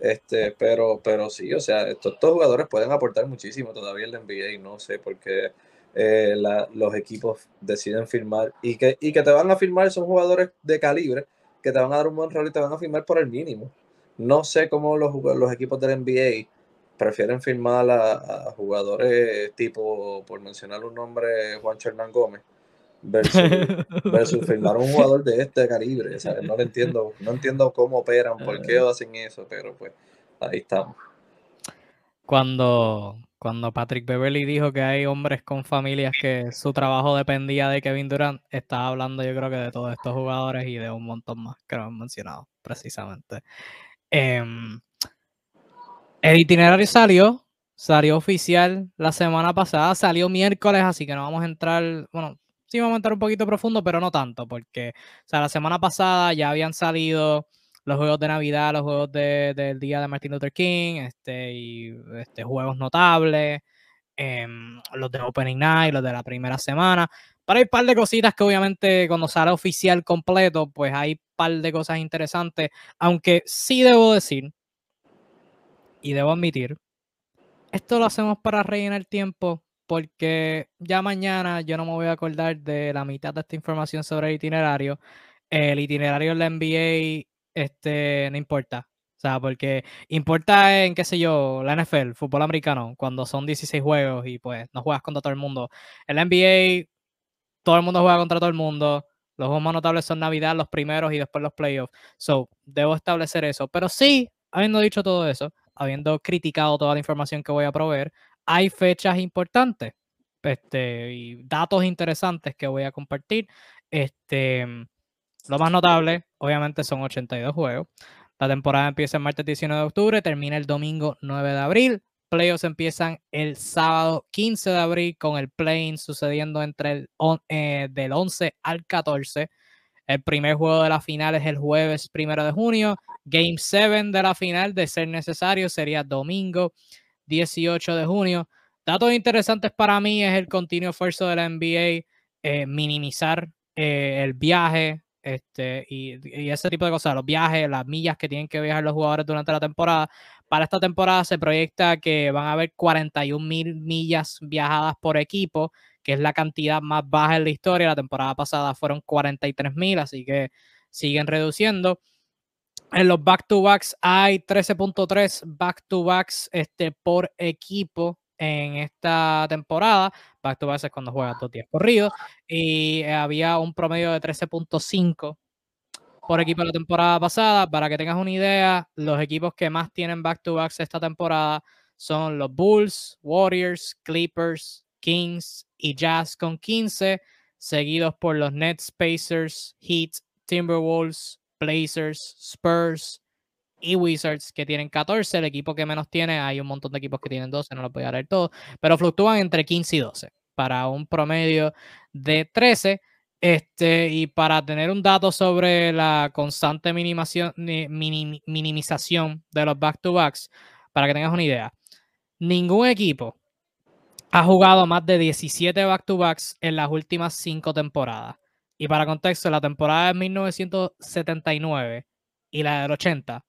Este, pero, pero sí, o sea, estos, jugadores pueden aportar muchísimo todavía en la NBA y no sé por qué eh, los equipos deciden firmar y que, y que te van a firmar son jugadores de calibre que te van a dar un buen rol y te van a firmar por el mínimo. No sé cómo los, los equipos del NBA prefieren firmar a, jugadores tipo, por mencionar un nombre, Juan Hernán Gómez, versus, <laughs> firmar a un jugador de este calibre. No lo entiendo, no entiendo cómo operan, por qué ah. hacen eso, pero pues ahí estamos. Cuando, cuando Patrick Beverly dijo que hay hombres con familias que su trabajo dependía de Kevin Durant, estaba hablando yo creo que de todos estos jugadores y de un montón más que no han mencionado precisamente. Em, el itinerario salió, salió oficial la semana pasada, salió miércoles, así que no vamos a entrar, bueno, sí vamos a entrar un poquito profundo, pero no tanto, porque, o sea, la semana pasada ya habían salido los juegos de Navidad, los juegos del día de Martin Luther King, este, y este, juegos notables, em, los de Opening Night, los de la primera semana. Para hay un par de cositas que obviamente cuando sale oficial completo, pues hay un par de cosas interesantes, aunque sí debo decir y debo admitir, esto lo hacemos para rellenar tiempo porque ya mañana yo no me voy a acordar de la mitad de esta información sobre el itinerario. El itinerario de la NBA este, no importa. O sea, porque importa en, qué sé yo, la NFL, fútbol americano, cuando son 16 juegos y pues no juegas contra todo el mundo. En la NBA, todo el mundo juega contra todo el mundo. Los juegos más notables son Navidad, los primeros y después los playoffs. So, debo establecer eso. Pero sí, habiendo dicho todo eso, habiendo criticado toda la información que voy a proveer, hay fechas importantes este, y datos interesantes que voy a compartir. Este, lo más notable, obviamente, son 82 juegos. La temporada empieza el martes 19 de octubre, termina el domingo 9 de abril. Playoffs empiezan el sábado 15 de abril con el play sucediendo entre el eh, del 11 al 14. El primer juego de la final es el jueves 1 de junio. Game 7 de la final, de ser necesario, sería domingo 18 de junio. Datos interesantes para mí es el continuo esfuerzo de la NBA, eh, minimizar eh, el viaje este, y, ese tipo de cosas, los viajes, las millas que tienen que viajar los jugadores durante la temporada. Para esta temporada se proyecta que van a haber 41 mil millas viajadas por equipo, que es la cantidad más baja en la historia. La temporada pasada fueron 43 mil, así que siguen reduciendo. En los back-to-backs hay 13.3 back-to-backs este, por equipo en esta temporada. Back-to-backs es cuando juegas dos días corridos. Y había un promedio de 13.5 por equipo la temporada pasada. Para que tengas una idea, los equipos que más tienen back-to-backs esta temporada son los Bulls, Warriors, Clippers, Kings y Jazz con 15, seguidos por los Nets, Pacers, Heat, Timberwolves, Blazers, Spurs y Wizards que tienen 14. El equipo que menos tiene, hay un montón de equipos que tienen 12, no lo voy a dar todo, pero fluctúan entre 15 y 12 para un promedio de 13. Este, y para tener un dato sobre la constante minimización de los back-to-backs, para que tengas una idea, ningún equipo ha jugado más de 17 back-to-backs en las últimas 5 temporadas. Y para contexto, la temporada de 1979 y la del 80,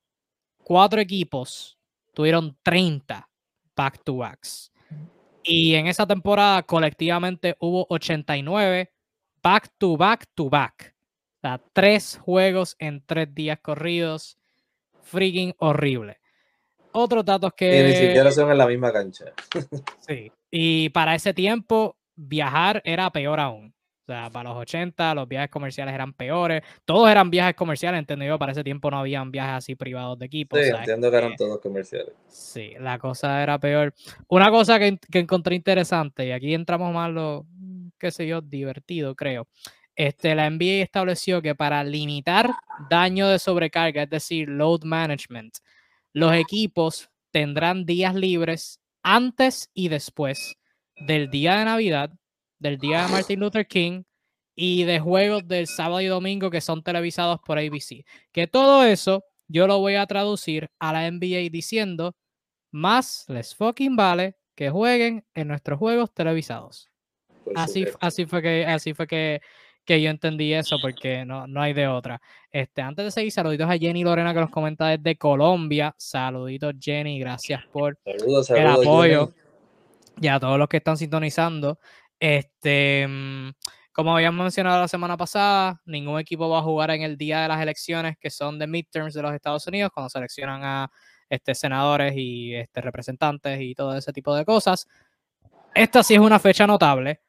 cuatro equipos tuvieron 30 back-to-backs. Y en esa temporada colectivamente hubo 89 back-to-back-to-back. O sea, tres juegos en tres días corridos. Freaking horrible. Otros datos que... Y ni siquiera son en la misma cancha. <laughs> sí. Y para ese tiempo, viajar era peor aún. O sea, para los 80 los viajes comerciales eran peores. Todos eran viajes comerciales, entendido. Para ese tiempo no habían viajes así privados de equipo. Sí, entiendo que eran todos comerciales. Sí, la cosa era peor. Una cosa que, que encontré interesante, y aquí entramos más lo, qué sé yo, divertido, creo. Este, la NBA estableció que para limitar daño de sobrecarga, es decir, load management, los equipos tendrán días libres antes y después del día de Navidad, del día de Martin Luther King y de juegos del sábado y domingo que son televisados por ABC. Que todo eso yo lo voy a traducir a la NBA diciendo, más les fucking vale que jueguen en nuestros juegos televisados. Así, así fue que, así fue que, que yo entendí eso, porque no, no hay de otra. Este, antes de seguir, saluditos a Jenny Lorena que nos comenta desde Colombia. Saluditos, Jenny, gracias por el apoyo. Y a todos los que están sintonizando. Este, mm, como habíamos mencionado la semana pasada, ningún equipo va a jugar en el día de las elecciones que son de midterms de los Estados Unidos, cuando seleccionan a este, senadores y este, representantes y todo ese tipo de cosas. Esta sí es una fecha notable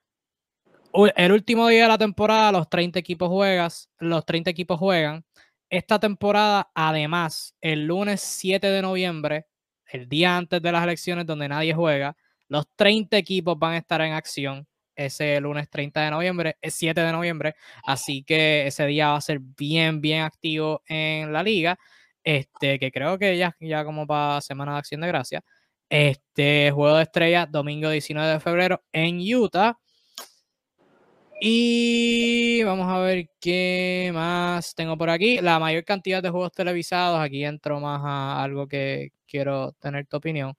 el último día de la temporada, los 30 equipos juegas, los 30 equipos juegan. Esta temporada, además, el lunes 7 de noviembre, el día antes de las elecciones donde nadie juega, los 30 equipos van a estar en acción ese lunes 30 de noviembre, es 7 de noviembre, así que ese día va a ser bien, bien activo en la liga, este, que creo que ya, ya como para Semana de Acción de Gracia. Este juego de estrella, domingo 19 de febrero en Utah. Y vamos a ver qué más tengo por aquí. La mayor cantidad de juegos televisados. Aquí entro más a algo que quiero tener tu opinión.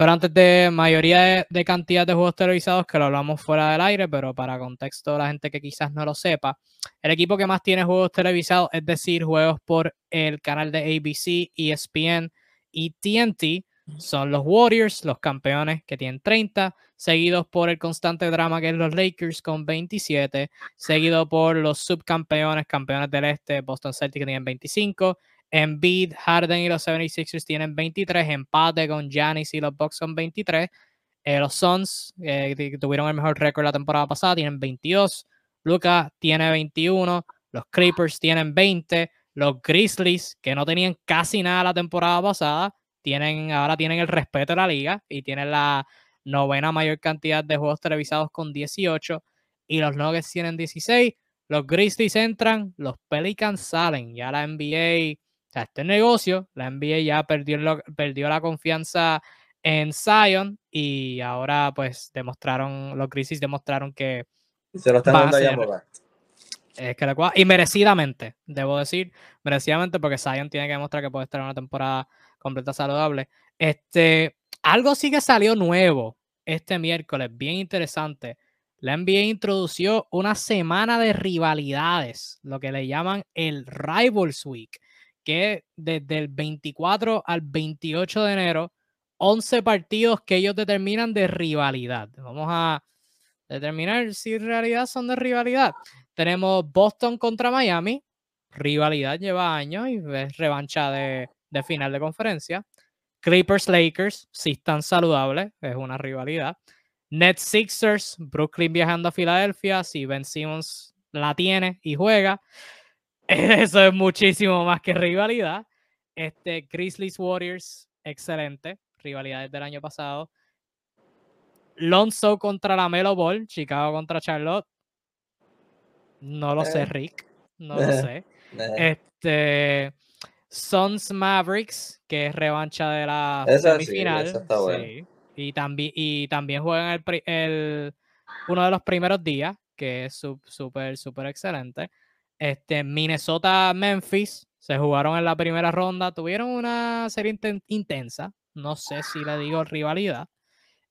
Pero antes de mayoría de, cantidad de juegos televisados, que lo hablamos fuera del aire, pero para contexto, la gente que quizás no lo sepa, el equipo que más tiene juegos televisados, es decir, juegos por el canal de ABC, ESPN y TNT, son los Warriors, los campeones que tienen 30, seguidos por el constante drama que es los Lakers con 27, seguido por los subcampeones, campeones del este, Boston Celtics que tienen 25, Embiid, Harden y los 76ers tienen 23, empate con Giannis y los Bucks con 23, eh, los Suns, eh, tuvieron el mejor récord la temporada pasada, tienen 22, Luca tiene 21, los Clippers tienen 20, los Grizzlies, que no tenían casi nada la temporada pasada, tienen, ahora tienen el respeto de la liga y tienen la novena mayor cantidad de juegos televisados con 18 y los Nuggets tienen 16. Los Grizzlies entran, los Pelicans salen. Ya la NBA, o sea, este negocio, la NBA ya perdió, perdió la confianza en Zion y ahora pues demostraron, los Grizzlies demostraron que se lo están dando a es que y merecidamente, debo decir, merecidamente porque Zion tiene que demostrar que puede estar en una temporada completa saludable. Este, algo sí que salió nuevo este miércoles, bien interesante. La NBA introdució una semana de rivalidades, lo que le llaman el Rivals Week, desde el 24 al 28 de enero, 11 partidos que ellos determinan de rivalidad. Vamos a determinar si en realidad son de rivalidad. Tenemos Boston contra Miami, rivalidad lleva años y es revancha de, de final de conferencia. Clippers Lakers, si están saludables, es una rivalidad. Nets Sixers, Brooklyn viajando a Filadelfia, si Ben Simmons la tiene y juega. <laughs> Eso es muchísimo más que rivalidad. Este, Grizzlies Warriors, excelente. Rivalidades del año pasado. Lonzo contra la Melo Ball, Chicago contra Charlotte. No lo sé, eh. Rick. No lo sé. Este. Suns Mavericks, que es revancha de la semifinal. Sí, Y, también, y también juegan el, uno de los primeros días, que es súper, súper excelente. Este, Minnesota Memphis se jugaron en la primera ronda, tuvieron una serie intensa, no sé si le digo rivalidad.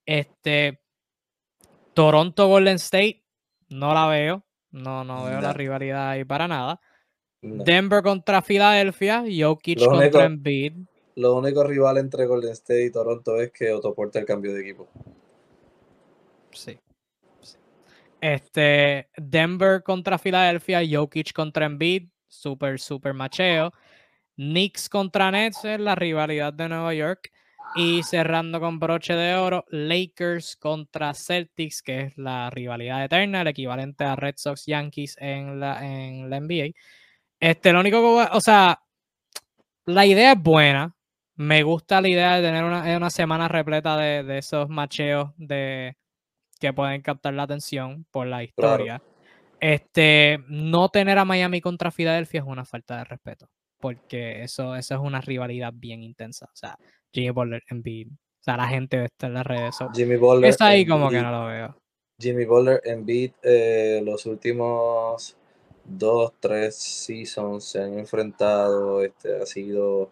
Este, Toronto Golden State, no la veo. No, no veo la rivalidad ahí para nada. No. Denver contra Filadelfia, Jokic contra Embiid. Lo único rival entre Golden State y Toronto es que Otto Porter cambió de equipo. Sí. Este, Denver contra Filadelfia, Jokic contra Embiid, super, super macheo. Knicks contra Nets la rivalidad de Nueva York. Y cerrando con broche de oro, Lakers contra Celtics, que es la rivalidad eterna, el equivalente a Red Sox Yankees en la, en la NBA. Este, lo único que, o sea, la idea es buena. Me gusta la idea de tener una, una semana repleta de, de esos macheos de, que pueden captar la atención por la historia. Este, no tener a Miami contra Filadelfia es una falta de respeto, porque eso, eso es una rivalidad bien intensa. O sea, Jimmy Butler, Embiid, o sea, la gente está en las redes. so, Jimmy Butler. está ahí como que no lo veo. Jimmy Butler, Embiid, eh, los últimos dos, tres seasons se han enfrentado, este, ha sido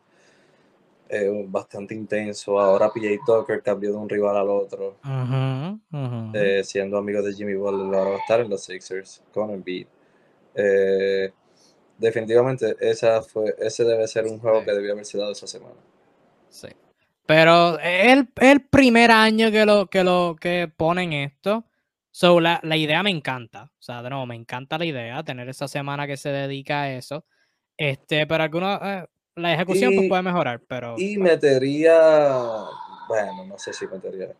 eh, bastante intenso. Ahora PJ Tucker cambió de un rival al otro, Ujú, ujú. eh, siendo amigo de Jimmy Butler, ahora va a estar en los Sixers con Embiid. Eh, definitivamente esa fue, ese debe ser un juego Sí. que debió haberse dado esa semana. Sí. Pero es el, el primer año que lo que lo que ponen esto. So, la, la idea me encanta. O sea, de nuevo, me encanta la idea, tener esa semana que se dedica a eso. Este, pero alguna, eh, la ejecución pues, Y- puede mejorar, pero Y metería, bueno, no sé si metería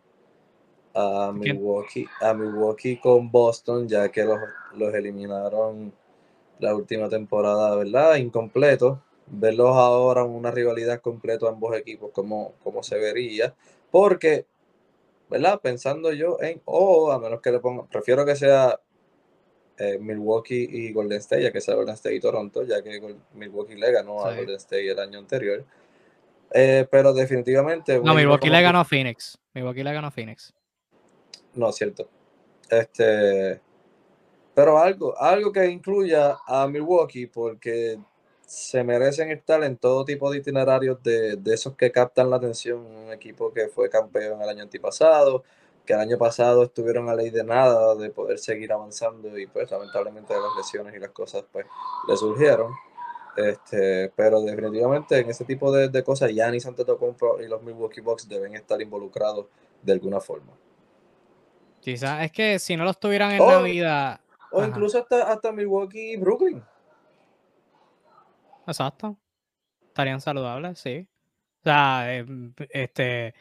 a. Milwaukee, a Milwaukee con Boston, ya que los, los eliminaron la última temporada, ¿verdad? Incompleto. Verlos ahora en una rivalidad completa ambos equipos, como, como se vería. Porque, ¿verdad? Pensando yo en, o a menos que le ponga, prefiero que sea eh, Milwaukee y Golden State, ya que sea Golden State y Toronto, ya que Milwaukee le ganó a. Golden State el año anterior. Eh, pero definitivamente. no, Milwaukee le ganó a Phoenix. Milwaukee le ganó a Phoenix. No, cierto. Este. Pero algo, algo que incluya a Milwaukee, porque se merecen estar en todo tipo de itinerarios de, de esos que captan la atención. Un equipo que fue campeón el año antipasado, que el año pasado estuvieron a ley de nada de poder seguir avanzando y pues lamentablemente las lesiones y las cosas pues le surgieron. Este, pero definitivamente en ese tipo de, de cosas, Giannis Antetokounmpo y los Milwaukee Bucks deben estar involucrados de alguna forma. Quizás es que si no los tuvieran en Oh. Navidad. O Ajá. incluso hasta, hasta Milwaukee y Brooklyn. Exacto. Estarían saludables, sí. O sea, eh, este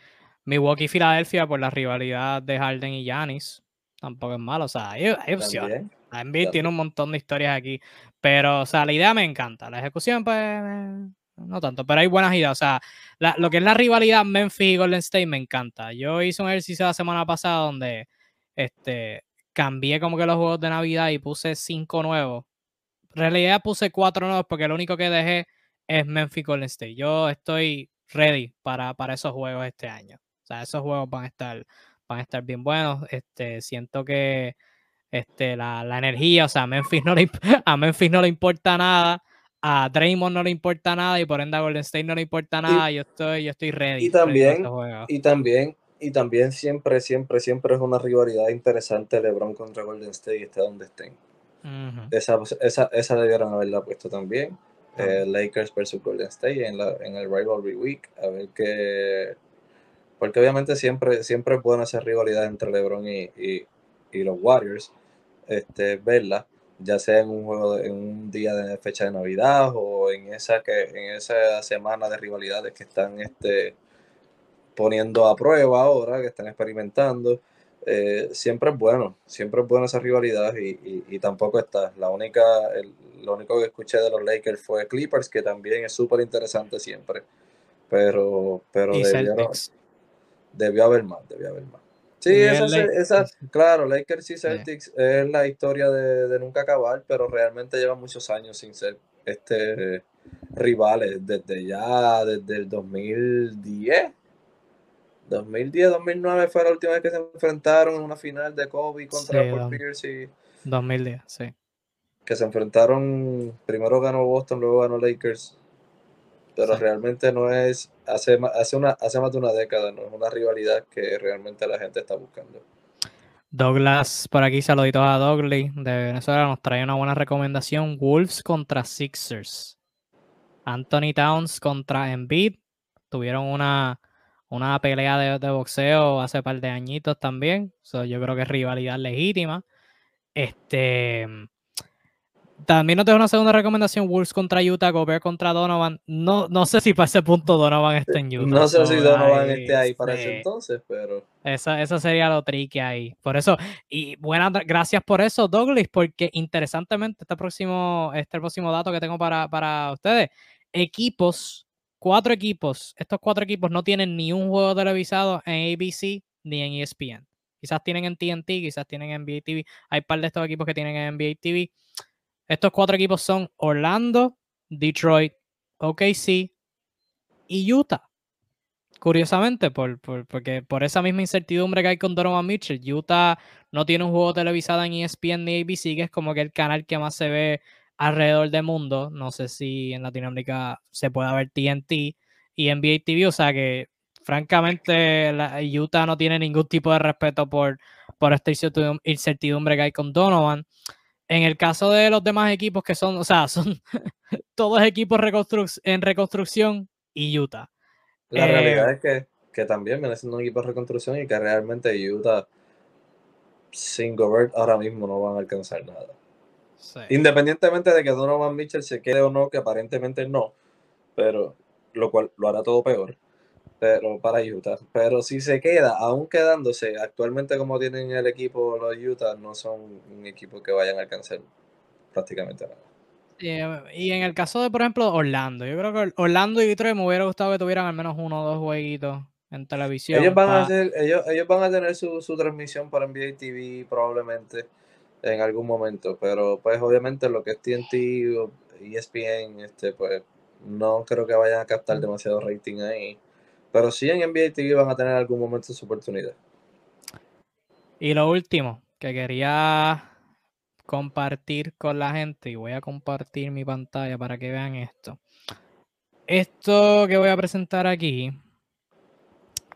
Milwaukee y Filadelfia por la rivalidad de Harden y Giannis. Tampoco es malo. O sea, hay, hay opciones. La NBA tiene un montón de historias aquí. Pero, o sea, la idea me encanta. La ejecución, pues, eh, no tanto. Pero hay buenas ideas. O sea, la- lo que es la rivalidad Memphis y Golden State me encanta. Yo hice un ejercicio la semana pasada donde este, cambié como que los juegos de Navidad y puse cinco nuevos. En realidad puse cuatro nuevos porque lo único que dejé es Memphis Golden State. Yo estoy ready para, para esos juegos este año. O sea, esos juegos van a estar, van a estar bien buenos. Este, siento que este, la, la energía, o sea, a Memphis, no le, <laughs> a Memphis no le importa nada, a Draymond no le importa nada y por ende a Golden State no le importa nada. yo estoy, yo estoy ready. y también-. Y también, y también siempre, siempre, siempre es una rivalidad interesante LeBron contra Golden State, esté donde estén. Esa, esa, esa debieron haberla puesto también. Eh, Lakers versus Golden State en, la, en el Rivalry Week. A ver qué. Porque obviamente siempre, siempre es buena esa rivalidad entre LeBron y, y, y los Warriors. Este, verla, ya sea en un juego, de- en un día de fecha de Navidad o en esa que en esa semana de rivalidades que están este, poniendo a prueba ahora, que están experimentando. Eh, siempre es bueno, siempre es buena esa rivalidad y, y- y tampoco está. La única, el- lo único que escuché de los Lakers fue Clippers, que también es súper interesante siempre. Pero, pero Y debieron- Celtics. Debió haber más, debió haber más. Sí, esa, esa- claro, Lakers y Celtics es la historia de, de nunca acabar, pero realmente llevan muchos años sin ser este rivales, desde ya, desde el 2010. 2010, 2009 fue la última vez que se enfrentaron en una final de Kobe contra Sí, Paul Pierce y 2010, sí. que se enfrentaron, primero ganó Boston, luego ganó Lakers, pero Sí. realmente no es, hace, hace, una, hace más de una década, no es una rivalidad que realmente la gente está buscando. Douglas, por aquí saluditos a Douglas de Venezuela, nos trae una buena recomendación. Wolves contra Sixers. Anthony Towns contra Embiid. Tuvieron una, una pelea de, boxeo hace par de añitos también. yo creo que es rivalidad legítima. Este. También nos dejo una segunda recomendación: Wolves contra Utah, Gobert contra Donovan. No, no sé si para ese punto Donovan esté en Utah. No sé si Donovan esté ahí para ese este, entonces, pero. Esa, eso sería lo tricky ahí. Por eso, y buenas gracias por eso, Douglas, porque interesantemente, este próximo, este próximo dato que tengo para, para ustedes: equipos, cuatro equipos, estos cuatro equipos no tienen ni un juego televisado en ABC ni en ESPN. Quizás tienen en TNT, quizás tienen en NBA TV. Hay par de estos equipos que tienen en NBA TV. Estos cuatro equipos son Orlando, Detroit, OKC y Utah. Curiosamente, por, porque por esa misma incertidumbre que hay con Donovan Mitchell, Utah no tiene un juego televisado en ESPN ni ABC, que es como que el canal que más se ve alrededor del mundo. No sé si en Latinoamérica se puede ver TNT y NBA TV, o sea que francamente la, Utah no tiene ningún tipo de respeto por, por esta incertidumbre que hay con Donovan. En el caso de los demás equipos que son, o sea, <laughs> son todos equipos en reconstrucción y Utah. La realidad eh, es que, que, también viene siendo un equipo de reconstrucción y que realmente Utah sin Gobert ahora mismo no van a alcanzar nada. Independientemente de que Donovan Mitchell se quede o no, que aparentemente no, pero lo cual lo hará todo peor pero para Utah. Pero si se queda, aún quedándose, actualmente como tienen el equipo los Utah, no son un equipo que vayan a alcanzar prácticamente nada. Eh, y en el caso de, por ejemplo, Orlando, yo creo que Orlando y Detroit me hubiera gustado que tuvieran al menos uno o dos jueguitos en televisión. Ellos van, a, hacer, ellos, ellos van a tener su, su transmisión por NBA TV probablemente en algún momento, pero pues obviamente lo que es TNT o ESPN, este, pues no creo que vayan a captar demasiado rating ahí. Pero sí en NBA TV van a tener algún momento su oportunidad. Y lo último que quería compartir con la gente, y voy a compartir mi pantalla para que vean esto. Esto que voy a presentar aquí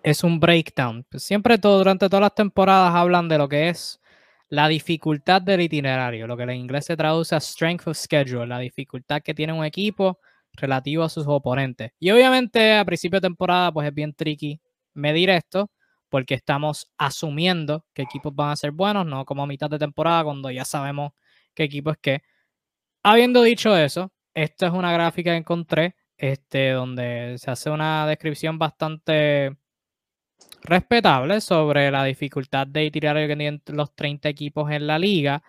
es un breakdown. Siempre todo, durante todas las temporadas hablan de lo que es la dificultad del itinerario, lo que en inglés se traduce a strength of schedule, la dificultad que tiene un equipo relativo a sus oponentes. Y obviamente a principio de temporada pues es bien tricky medir esto porque estamos asumiendo que equipos van a ser buenos, no como a mitad de temporada cuando ya sabemos qué equipo es qué. Habiendo dicho eso, esta es una gráfica que encontré este, donde se hace una descripción bastante respetable sobre la dificultad de tirar los 30 equipos en la liga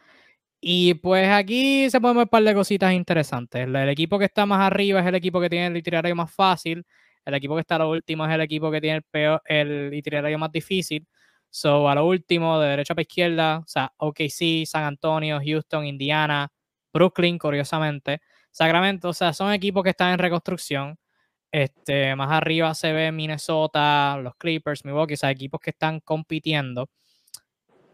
y pues aquí se pueden ver un par de cositas interesantes. El, equipo que está más arriba es el equipo que tiene el itinerario más fácil. El equipo que está a lo último es el equipo que tiene el, peor, el itinerario más difícil. So, a lo último, de derecha para izquierda, o sea, OKC, San Antonio, Houston, Indiana, Brooklyn, curiosamente. Sacramento, o sea, son equipos que están en reconstrucción. Este, más arriba se ve Minnesota, los Clippers, Milwaukee, o sea, equipos que están compitiendo.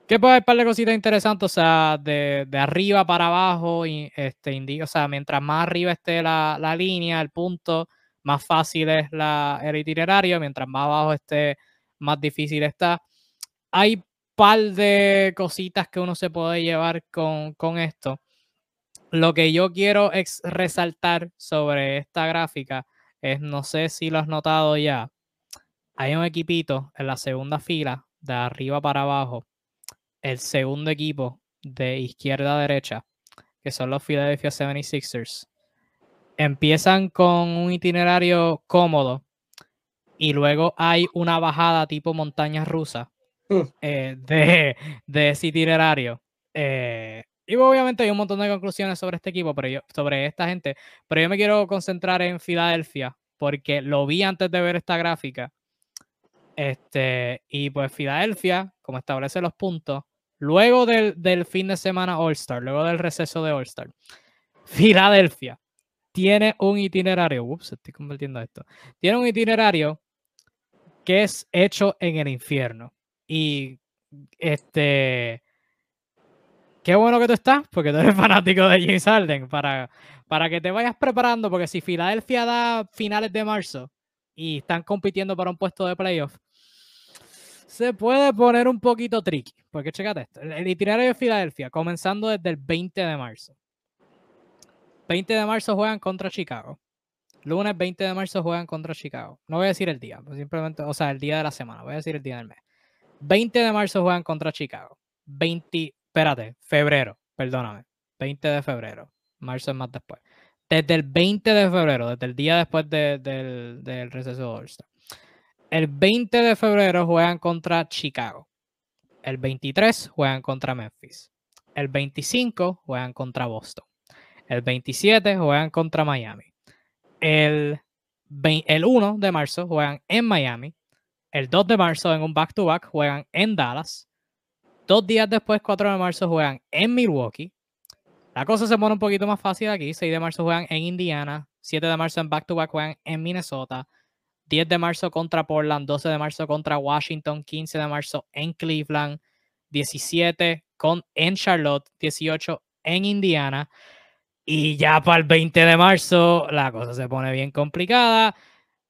Que puede haber un par de cositas interesantes, o sea, de, de arriba para abajo, y, este, indica, o sea, mientras más arriba esté la, la línea, el punto, más fácil es la, el itinerario, mientras más abajo esté, más difícil está. Hay un par de cositas que uno se puede llevar con, con esto. Lo que yo quiero es resaltar sobre esta gráfica es, no sé si lo has notado ya, hay un equipito en la segunda fila, de arriba para abajo, el segundo equipo de izquierda a derecha, que son los Philadelphia 76ers, empiezan con un itinerario cómodo y luego hay una bajada tipo montaña rusa mm. eh, de, de, ese itinerario. Eh, y obviamente hay un montón de conclusiones sobre este equipo, pero yo, sobre esta gente, pero yo me quiero concentrar en Filadelfia porque lo vi antes de ver esta gráfica. Este, y pues Filadelfia, como establece los puntos, luego del, fin de semana All-Star, luego del receso de All-Star, Filadelfia tiene un itinerario, ups, estoy convirtiendo esto, tiene un itinerario que es hecho en el infierno. Y este, qué bueno que tú estás, porque tú eres <laughs> fanático de James Harden, para, para que te vayas preparando, porque si Filadelfia da finales de marzo y están compitiendo para un puesto de playoff, se puede poner un poquito tricky. Porque checate esto. El, itinerario de Filadelfia, comenzando desde el 20 de marzo. 20 de marzo juegan contra Chicago. Lunes 20 de marzo juegan contra Chicago. No voy a decir el día, pues simplemente, o sea, el día de la semana, voy a decir el día del mes. 20 de marzo juegan contra Chicago. 20, espérate, febrero, perdóname. 20 de febrero. Marzo es más después. Desde el 20 de febrero, desde el día después del, del receso de El 20 de febrero juegan contra Chicago. El 23 juegan contra Memphis. El 25 juegan contra Boston. El 27 juegan contra Miami. El, el 1 de marzo juegan en Miami. El 2 de marzo en un back-to-back juegan en Dallas. Dos días después, 4 de marzo, juegan en Milwaukee. La cosa se pone un poquito más fácil aquí. 6 de marzo juegan en Indiana. 7 de marzo en back-to-back juegan en Minnesota. 10 de marzo contra Portland. 12 de marzo contra Washington. 15 de marzo en Cleveland. 17 con, en Charlotte. 18 en Indiana. Y ya para el 20 de marzo la cosa se pone bien complicada.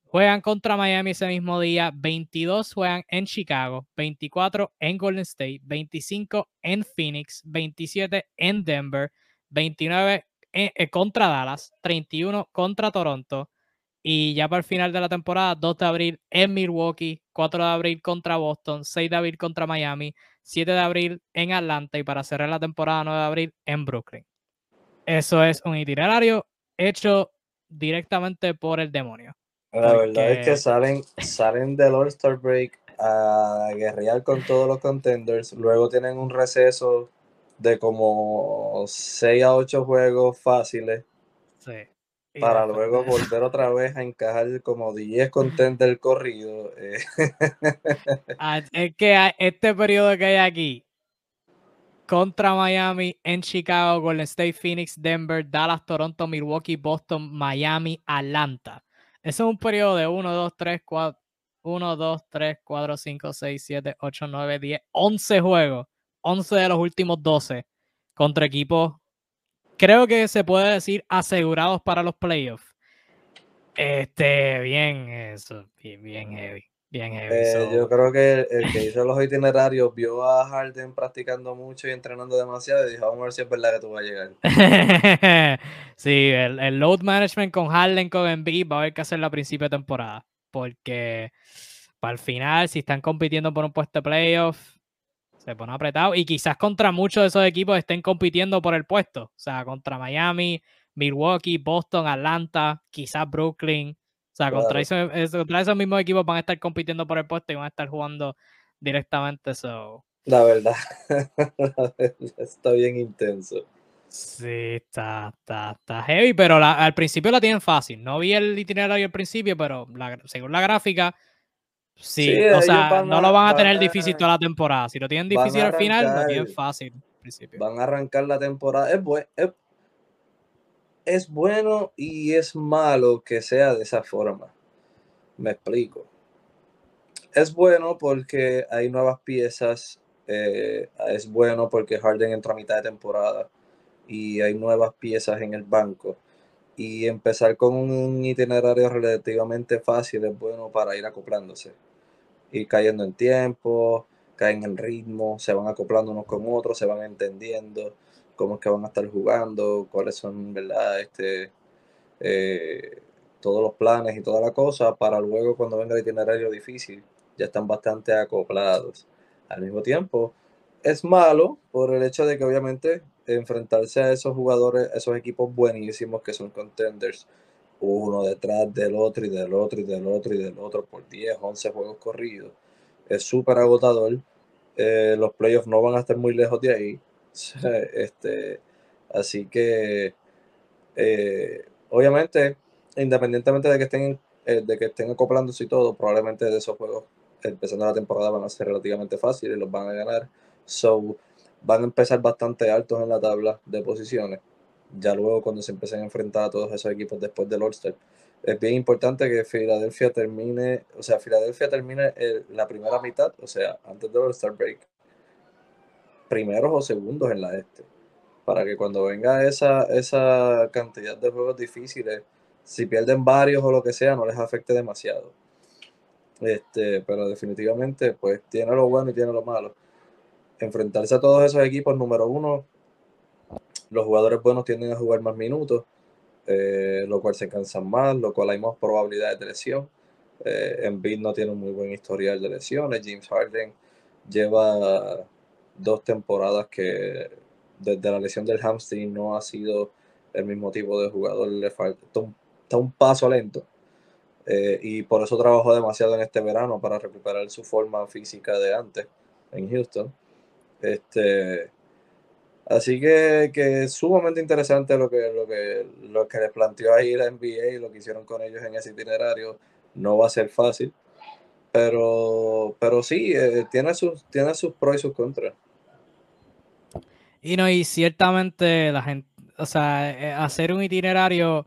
Juegan contra Miami ese mismo día. 22 juegan en Chicago. 24 en Golden State. 25 en Phoenix. 27 en Denver. 29 eh, contra Dallas. 31 contra Toronto. Y ya para el final de la temporada, 2 de abril en Milwaukee. 4 de abril contra Boston. 6 de abril contra Miami. 7 de abril en Atlanta. Y para cerrar la temporada, 9 de abril en Brooklyn. Eso es un itinerario hecho directamente por el demonio. La verdad es que salen, salen del All-Star Break a guerrear con todos los contenders. Luego tienen un receso de como 6 a 8 juegos fáciles. Sí. Para luego <laughs> volver otra vez a encajar como 10 contenders corridos. Eh. <laughs> Ah, es que este periodo que hay aquí contra Miami, en Chicago, Golden State, Phoenix, Denver, Dallas, Toronto, Milwaukee, Boston, Miami, Atlanta. Ese es un periodo de 1, 2, 3, 4, 1, 2, 3, 4, 5, 6, 7, 8, 9, 10, 11 juegos. 11 de los últimos 12 contra equipos, creo que se puede decir asegurados para los playoffs. Este, bien, eso, bien, bien heavy. Bien eh, Yo creo que el, que hizo los itinerarios vio a Harden practicando mucho y entrenando demasiado y dijo, vamos a ver si es verdad que tú vas a llegar. <laughs> sí, el, load management con Harden, con Embiid va a haber que hacerlo a principio de temporada. Porque para el final, si están compitiendo por un puesto de playoff, se pone apretado. Y quizás contra muchos de esos equipos estén compitiendo por el puesto. O sea, contra Miami, Milwaukee, Boston, Atlanta, quizás Brooklyn. O sea, contra, esos, mismos equipos van a estar compitiendo por el puesto y van a estar jugando directamente. eso <laughs> La verdad, está bien intenso. Sí, está, está, está heavy, pero al principio la tienen fácil. No vi el itinerario al principio, pero según la gráfica, sí, o sea, no lo van a tener difícil toda la temporada. Si lo tienen difícil al final, lo tienen fácil al principio. Van a arrancar la temporada. Es, bueno es, es bueno y es malo que sea de esa forma. Me explico. Es bueno porque hay nuevas piezas. Eh, es bueno porque Harden entra a mitad de temporada y hay nuevas piezas en el banco. Y empezar con un itinerario relativamente fácil es bueno para ir acoplándose. Ir cayendo en tiempo, caen en ritmo, se van acoplando unos con otros, se van entendiendo cómo es que van a estar jugando, cuáles son, ¿verdad? Este, eh, todos los planes y toda la cosa, para luego cuando venga el itinerario difícil, ya están bastante acoplados. Al mismo tiempo, es malo por el hecho de que obviamente enfrentarse a esos jugadores, esos equipos buenísimos que son contenders, uno detrás del otro y del otro y del otro y del otro por 10, 11 juegos corridos, es súper agotador. Eh, los playoffs no van a estar muy lejos de ahí. <laughs> Este, así que, eh, obviamente, independientemente de que estén eh, de que estén acoplándose y todo, probablemente de esos juegos empezando la temporada van a ser relativamente fáciles y los van a ganar. So, van a empezar bastante altos en la tabla de posiciones. Ya luego cuando se empiecen a enfrentar a todos esos equipos después del All-Star. Es bien importante que Filadelfia termine, o sea, Filadelfia termine la primera mitad, o sea, antes del All-Star Break, primeros o segundos en la este. Para que cuando venga esa, esa cantidad de juegos difíciles, si pierden varios o lo que sea, no les afecte demasiado. Este, pero definitivamente, pues tiene lo bueno y tiene lo malo. Enfrentarse a todos esos equipos, número uno, los jugadores buenos tienden a jugar más minutos, eh, lo cual se cansan más, lo cual hay más probabilidades de lesión. Eh, Embiid no tiene un muy buen historial de lesiones. James Harden lleva dos temporadas que desde la lesión del hamstring no ha sido el mismo tipo de jugador, le falta está un, paso lento. Eh, y por eso trabajó demasiado en este verano para recuperar su forma física de antes en Houston. Este, así que, que es sumamente interesante lo que, lo, que, lo que les planteó ahí la NBA y lo que hicieron con ellos en ese itinerario. No va a ser fácil, pero, pero sí, eh, tiene, sus, tiene sus pros y sus contras. Y no, y ciertamente la gente, o sea, eh, hacer un itinerario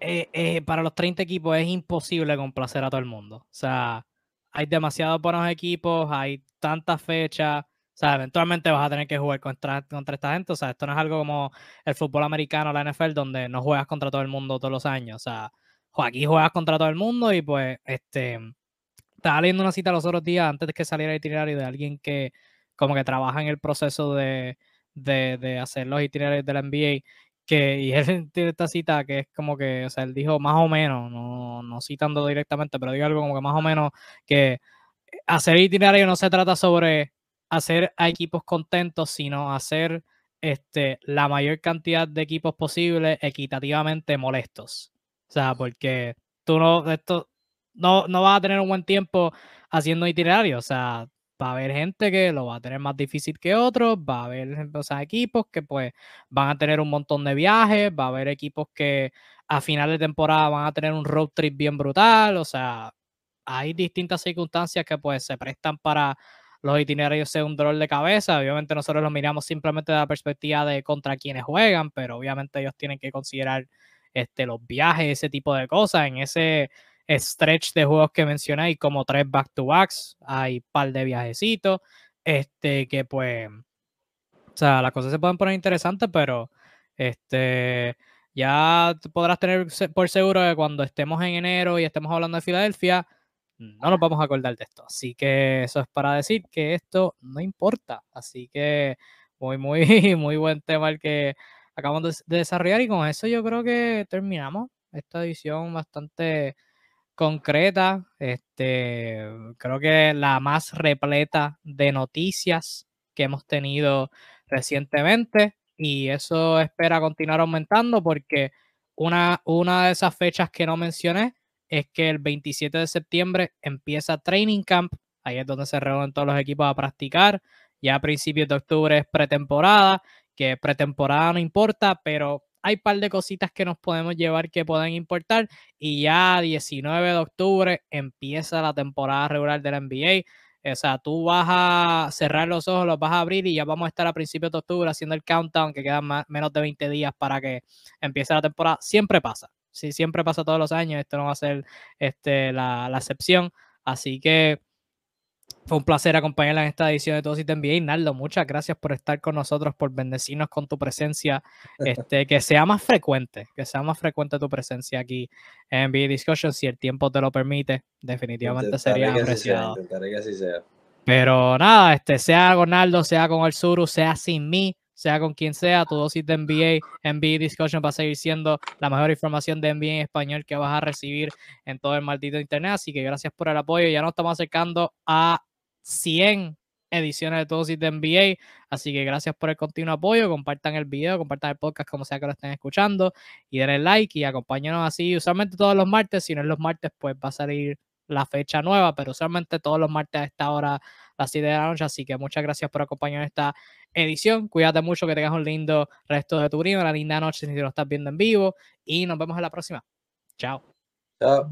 eh, para los 30 equipos es imposible complacer a todo el mundo. O sea, hay demasiados buenos equipos, hay tantas fechas, o sea, eventualmente vas a tener que jugar contra, contra esta gente. O sea, esto no es algo como el fútbol americano, la NFL, donde no juegas contra todo el mundo todos los años. O sea, aquí juegas contra todo el mundo y pues, este, estaba leyendo una cita los otros días antes de que saliera el itinerario de alguien que como que trabaja en el proceso de, de, de hacer los itinerarios de la NBA. Que, y él <laughs> tiene esta cita que es como que, o sea, él dijo más o menos, no, no citando directamente, pero digo algo como que más o menos que hacer itinerario no se trata sobre hacer a equipos contentos, sino hacer este, la mayor cantidad de equipos posible equitativamente molestos. O sea, porque tú no, esto, no, no vas a tener un buen tiempo haciendo itinerario. O sea, va a haber gente que lo va a tener más difícil que otros, va a haber o sea, equipos que pues van a tener un montón de viajes, va a haber equipos que a final de temporada van a tener un road trip bien brutal, o sea, hay distintas circunstancias que pues se prestan para los itinerarios sean un dolor de cabeza. Obviamente nosotros lo miramos simplemente de la perspectiva de contra quienes juegan, pero obviamente ellos tienen que considerar este, los viajes, ese tipo de cosas. En ese stretch de juegos que mencioné hay como tres back-to-backs, hay un par de viajecitos, este, que pues, o sea, las cosas se pueden poner interesantes, pero este, ya podrás tener por seguro que cuando estemos en enero y estemos hablando de Filadelfia, no nos vamos a acordar de esto. Así que eso es para decir que esto no importa. Así que muy, muy, <laughs> muy buen tema el que acabamos de, desarrollar y con eso yo creo que terminamos esta edición bastante concreta. Este, creo que la más repleta de noticias que hemos tenido recientemente y eso espera continuar aumentando porque una, una de esas fechas que no mencioné es que el 27 de septiembre empieza Training Camp. Ahí es donde se reúnen todos los equipos a practicar. Ya a principios de octubre es pretemporada, que pretemporada no importa, pero hay un par de cositas que nos podemos llevar que pueden importar. Y ya 19 de octubre empieza la temporada regular de la NBA. O sea, tú vas a cerrar los ojos, los vas a abrir y ya vamos a estar a principios de octubre haciendo el countdown, que quedan menos de 20 días para que empiece la temporada. Siempre pasa sí, siempre pasa todos los años, esto no va a ser este, la, excepción. Así que fue un placer acompañarla en esta edición de Todos y Te Envié. Naldo, muchas gracias por estar con nosotros, por bendecirnos con tu presencia. Este, que sea más frecuente, que sea más frecuente tu presencia aquí en NBA Discussion, si el tiempo te lo permite. Definitivamente sería apreciado. que así sea. Pero nada, este, sea con Naldo, sea con el Suru, sea sin mí sea con quien sea, tu dosis de NBA, NBA Discussion va a seguir siendo la mejor información de NBA en español que vas a recibir en todo el maldito internet. Así que gracias por el apoyo. Ya nos estamos acercando a 100 ediciones de dosis de NBA. Así que gracias por el continuo apoyo. Compartan el video, compartan el podcast como sea que lo estén escuchando y denle like y acompáñenos así. Usualmente todos los martes, si no es los martes, pues va a salir la fecha nueva, pero usualmente todos los martes a esta hora, las 7 de la noche. Así que muchas gracias por acompañarnos en esta edición. Cuídate mucho, que tengas un lindo resto de tu día, una linda noche si lo estás viendo en vivo. Y nos vemos en la próxima. Chao. Chao.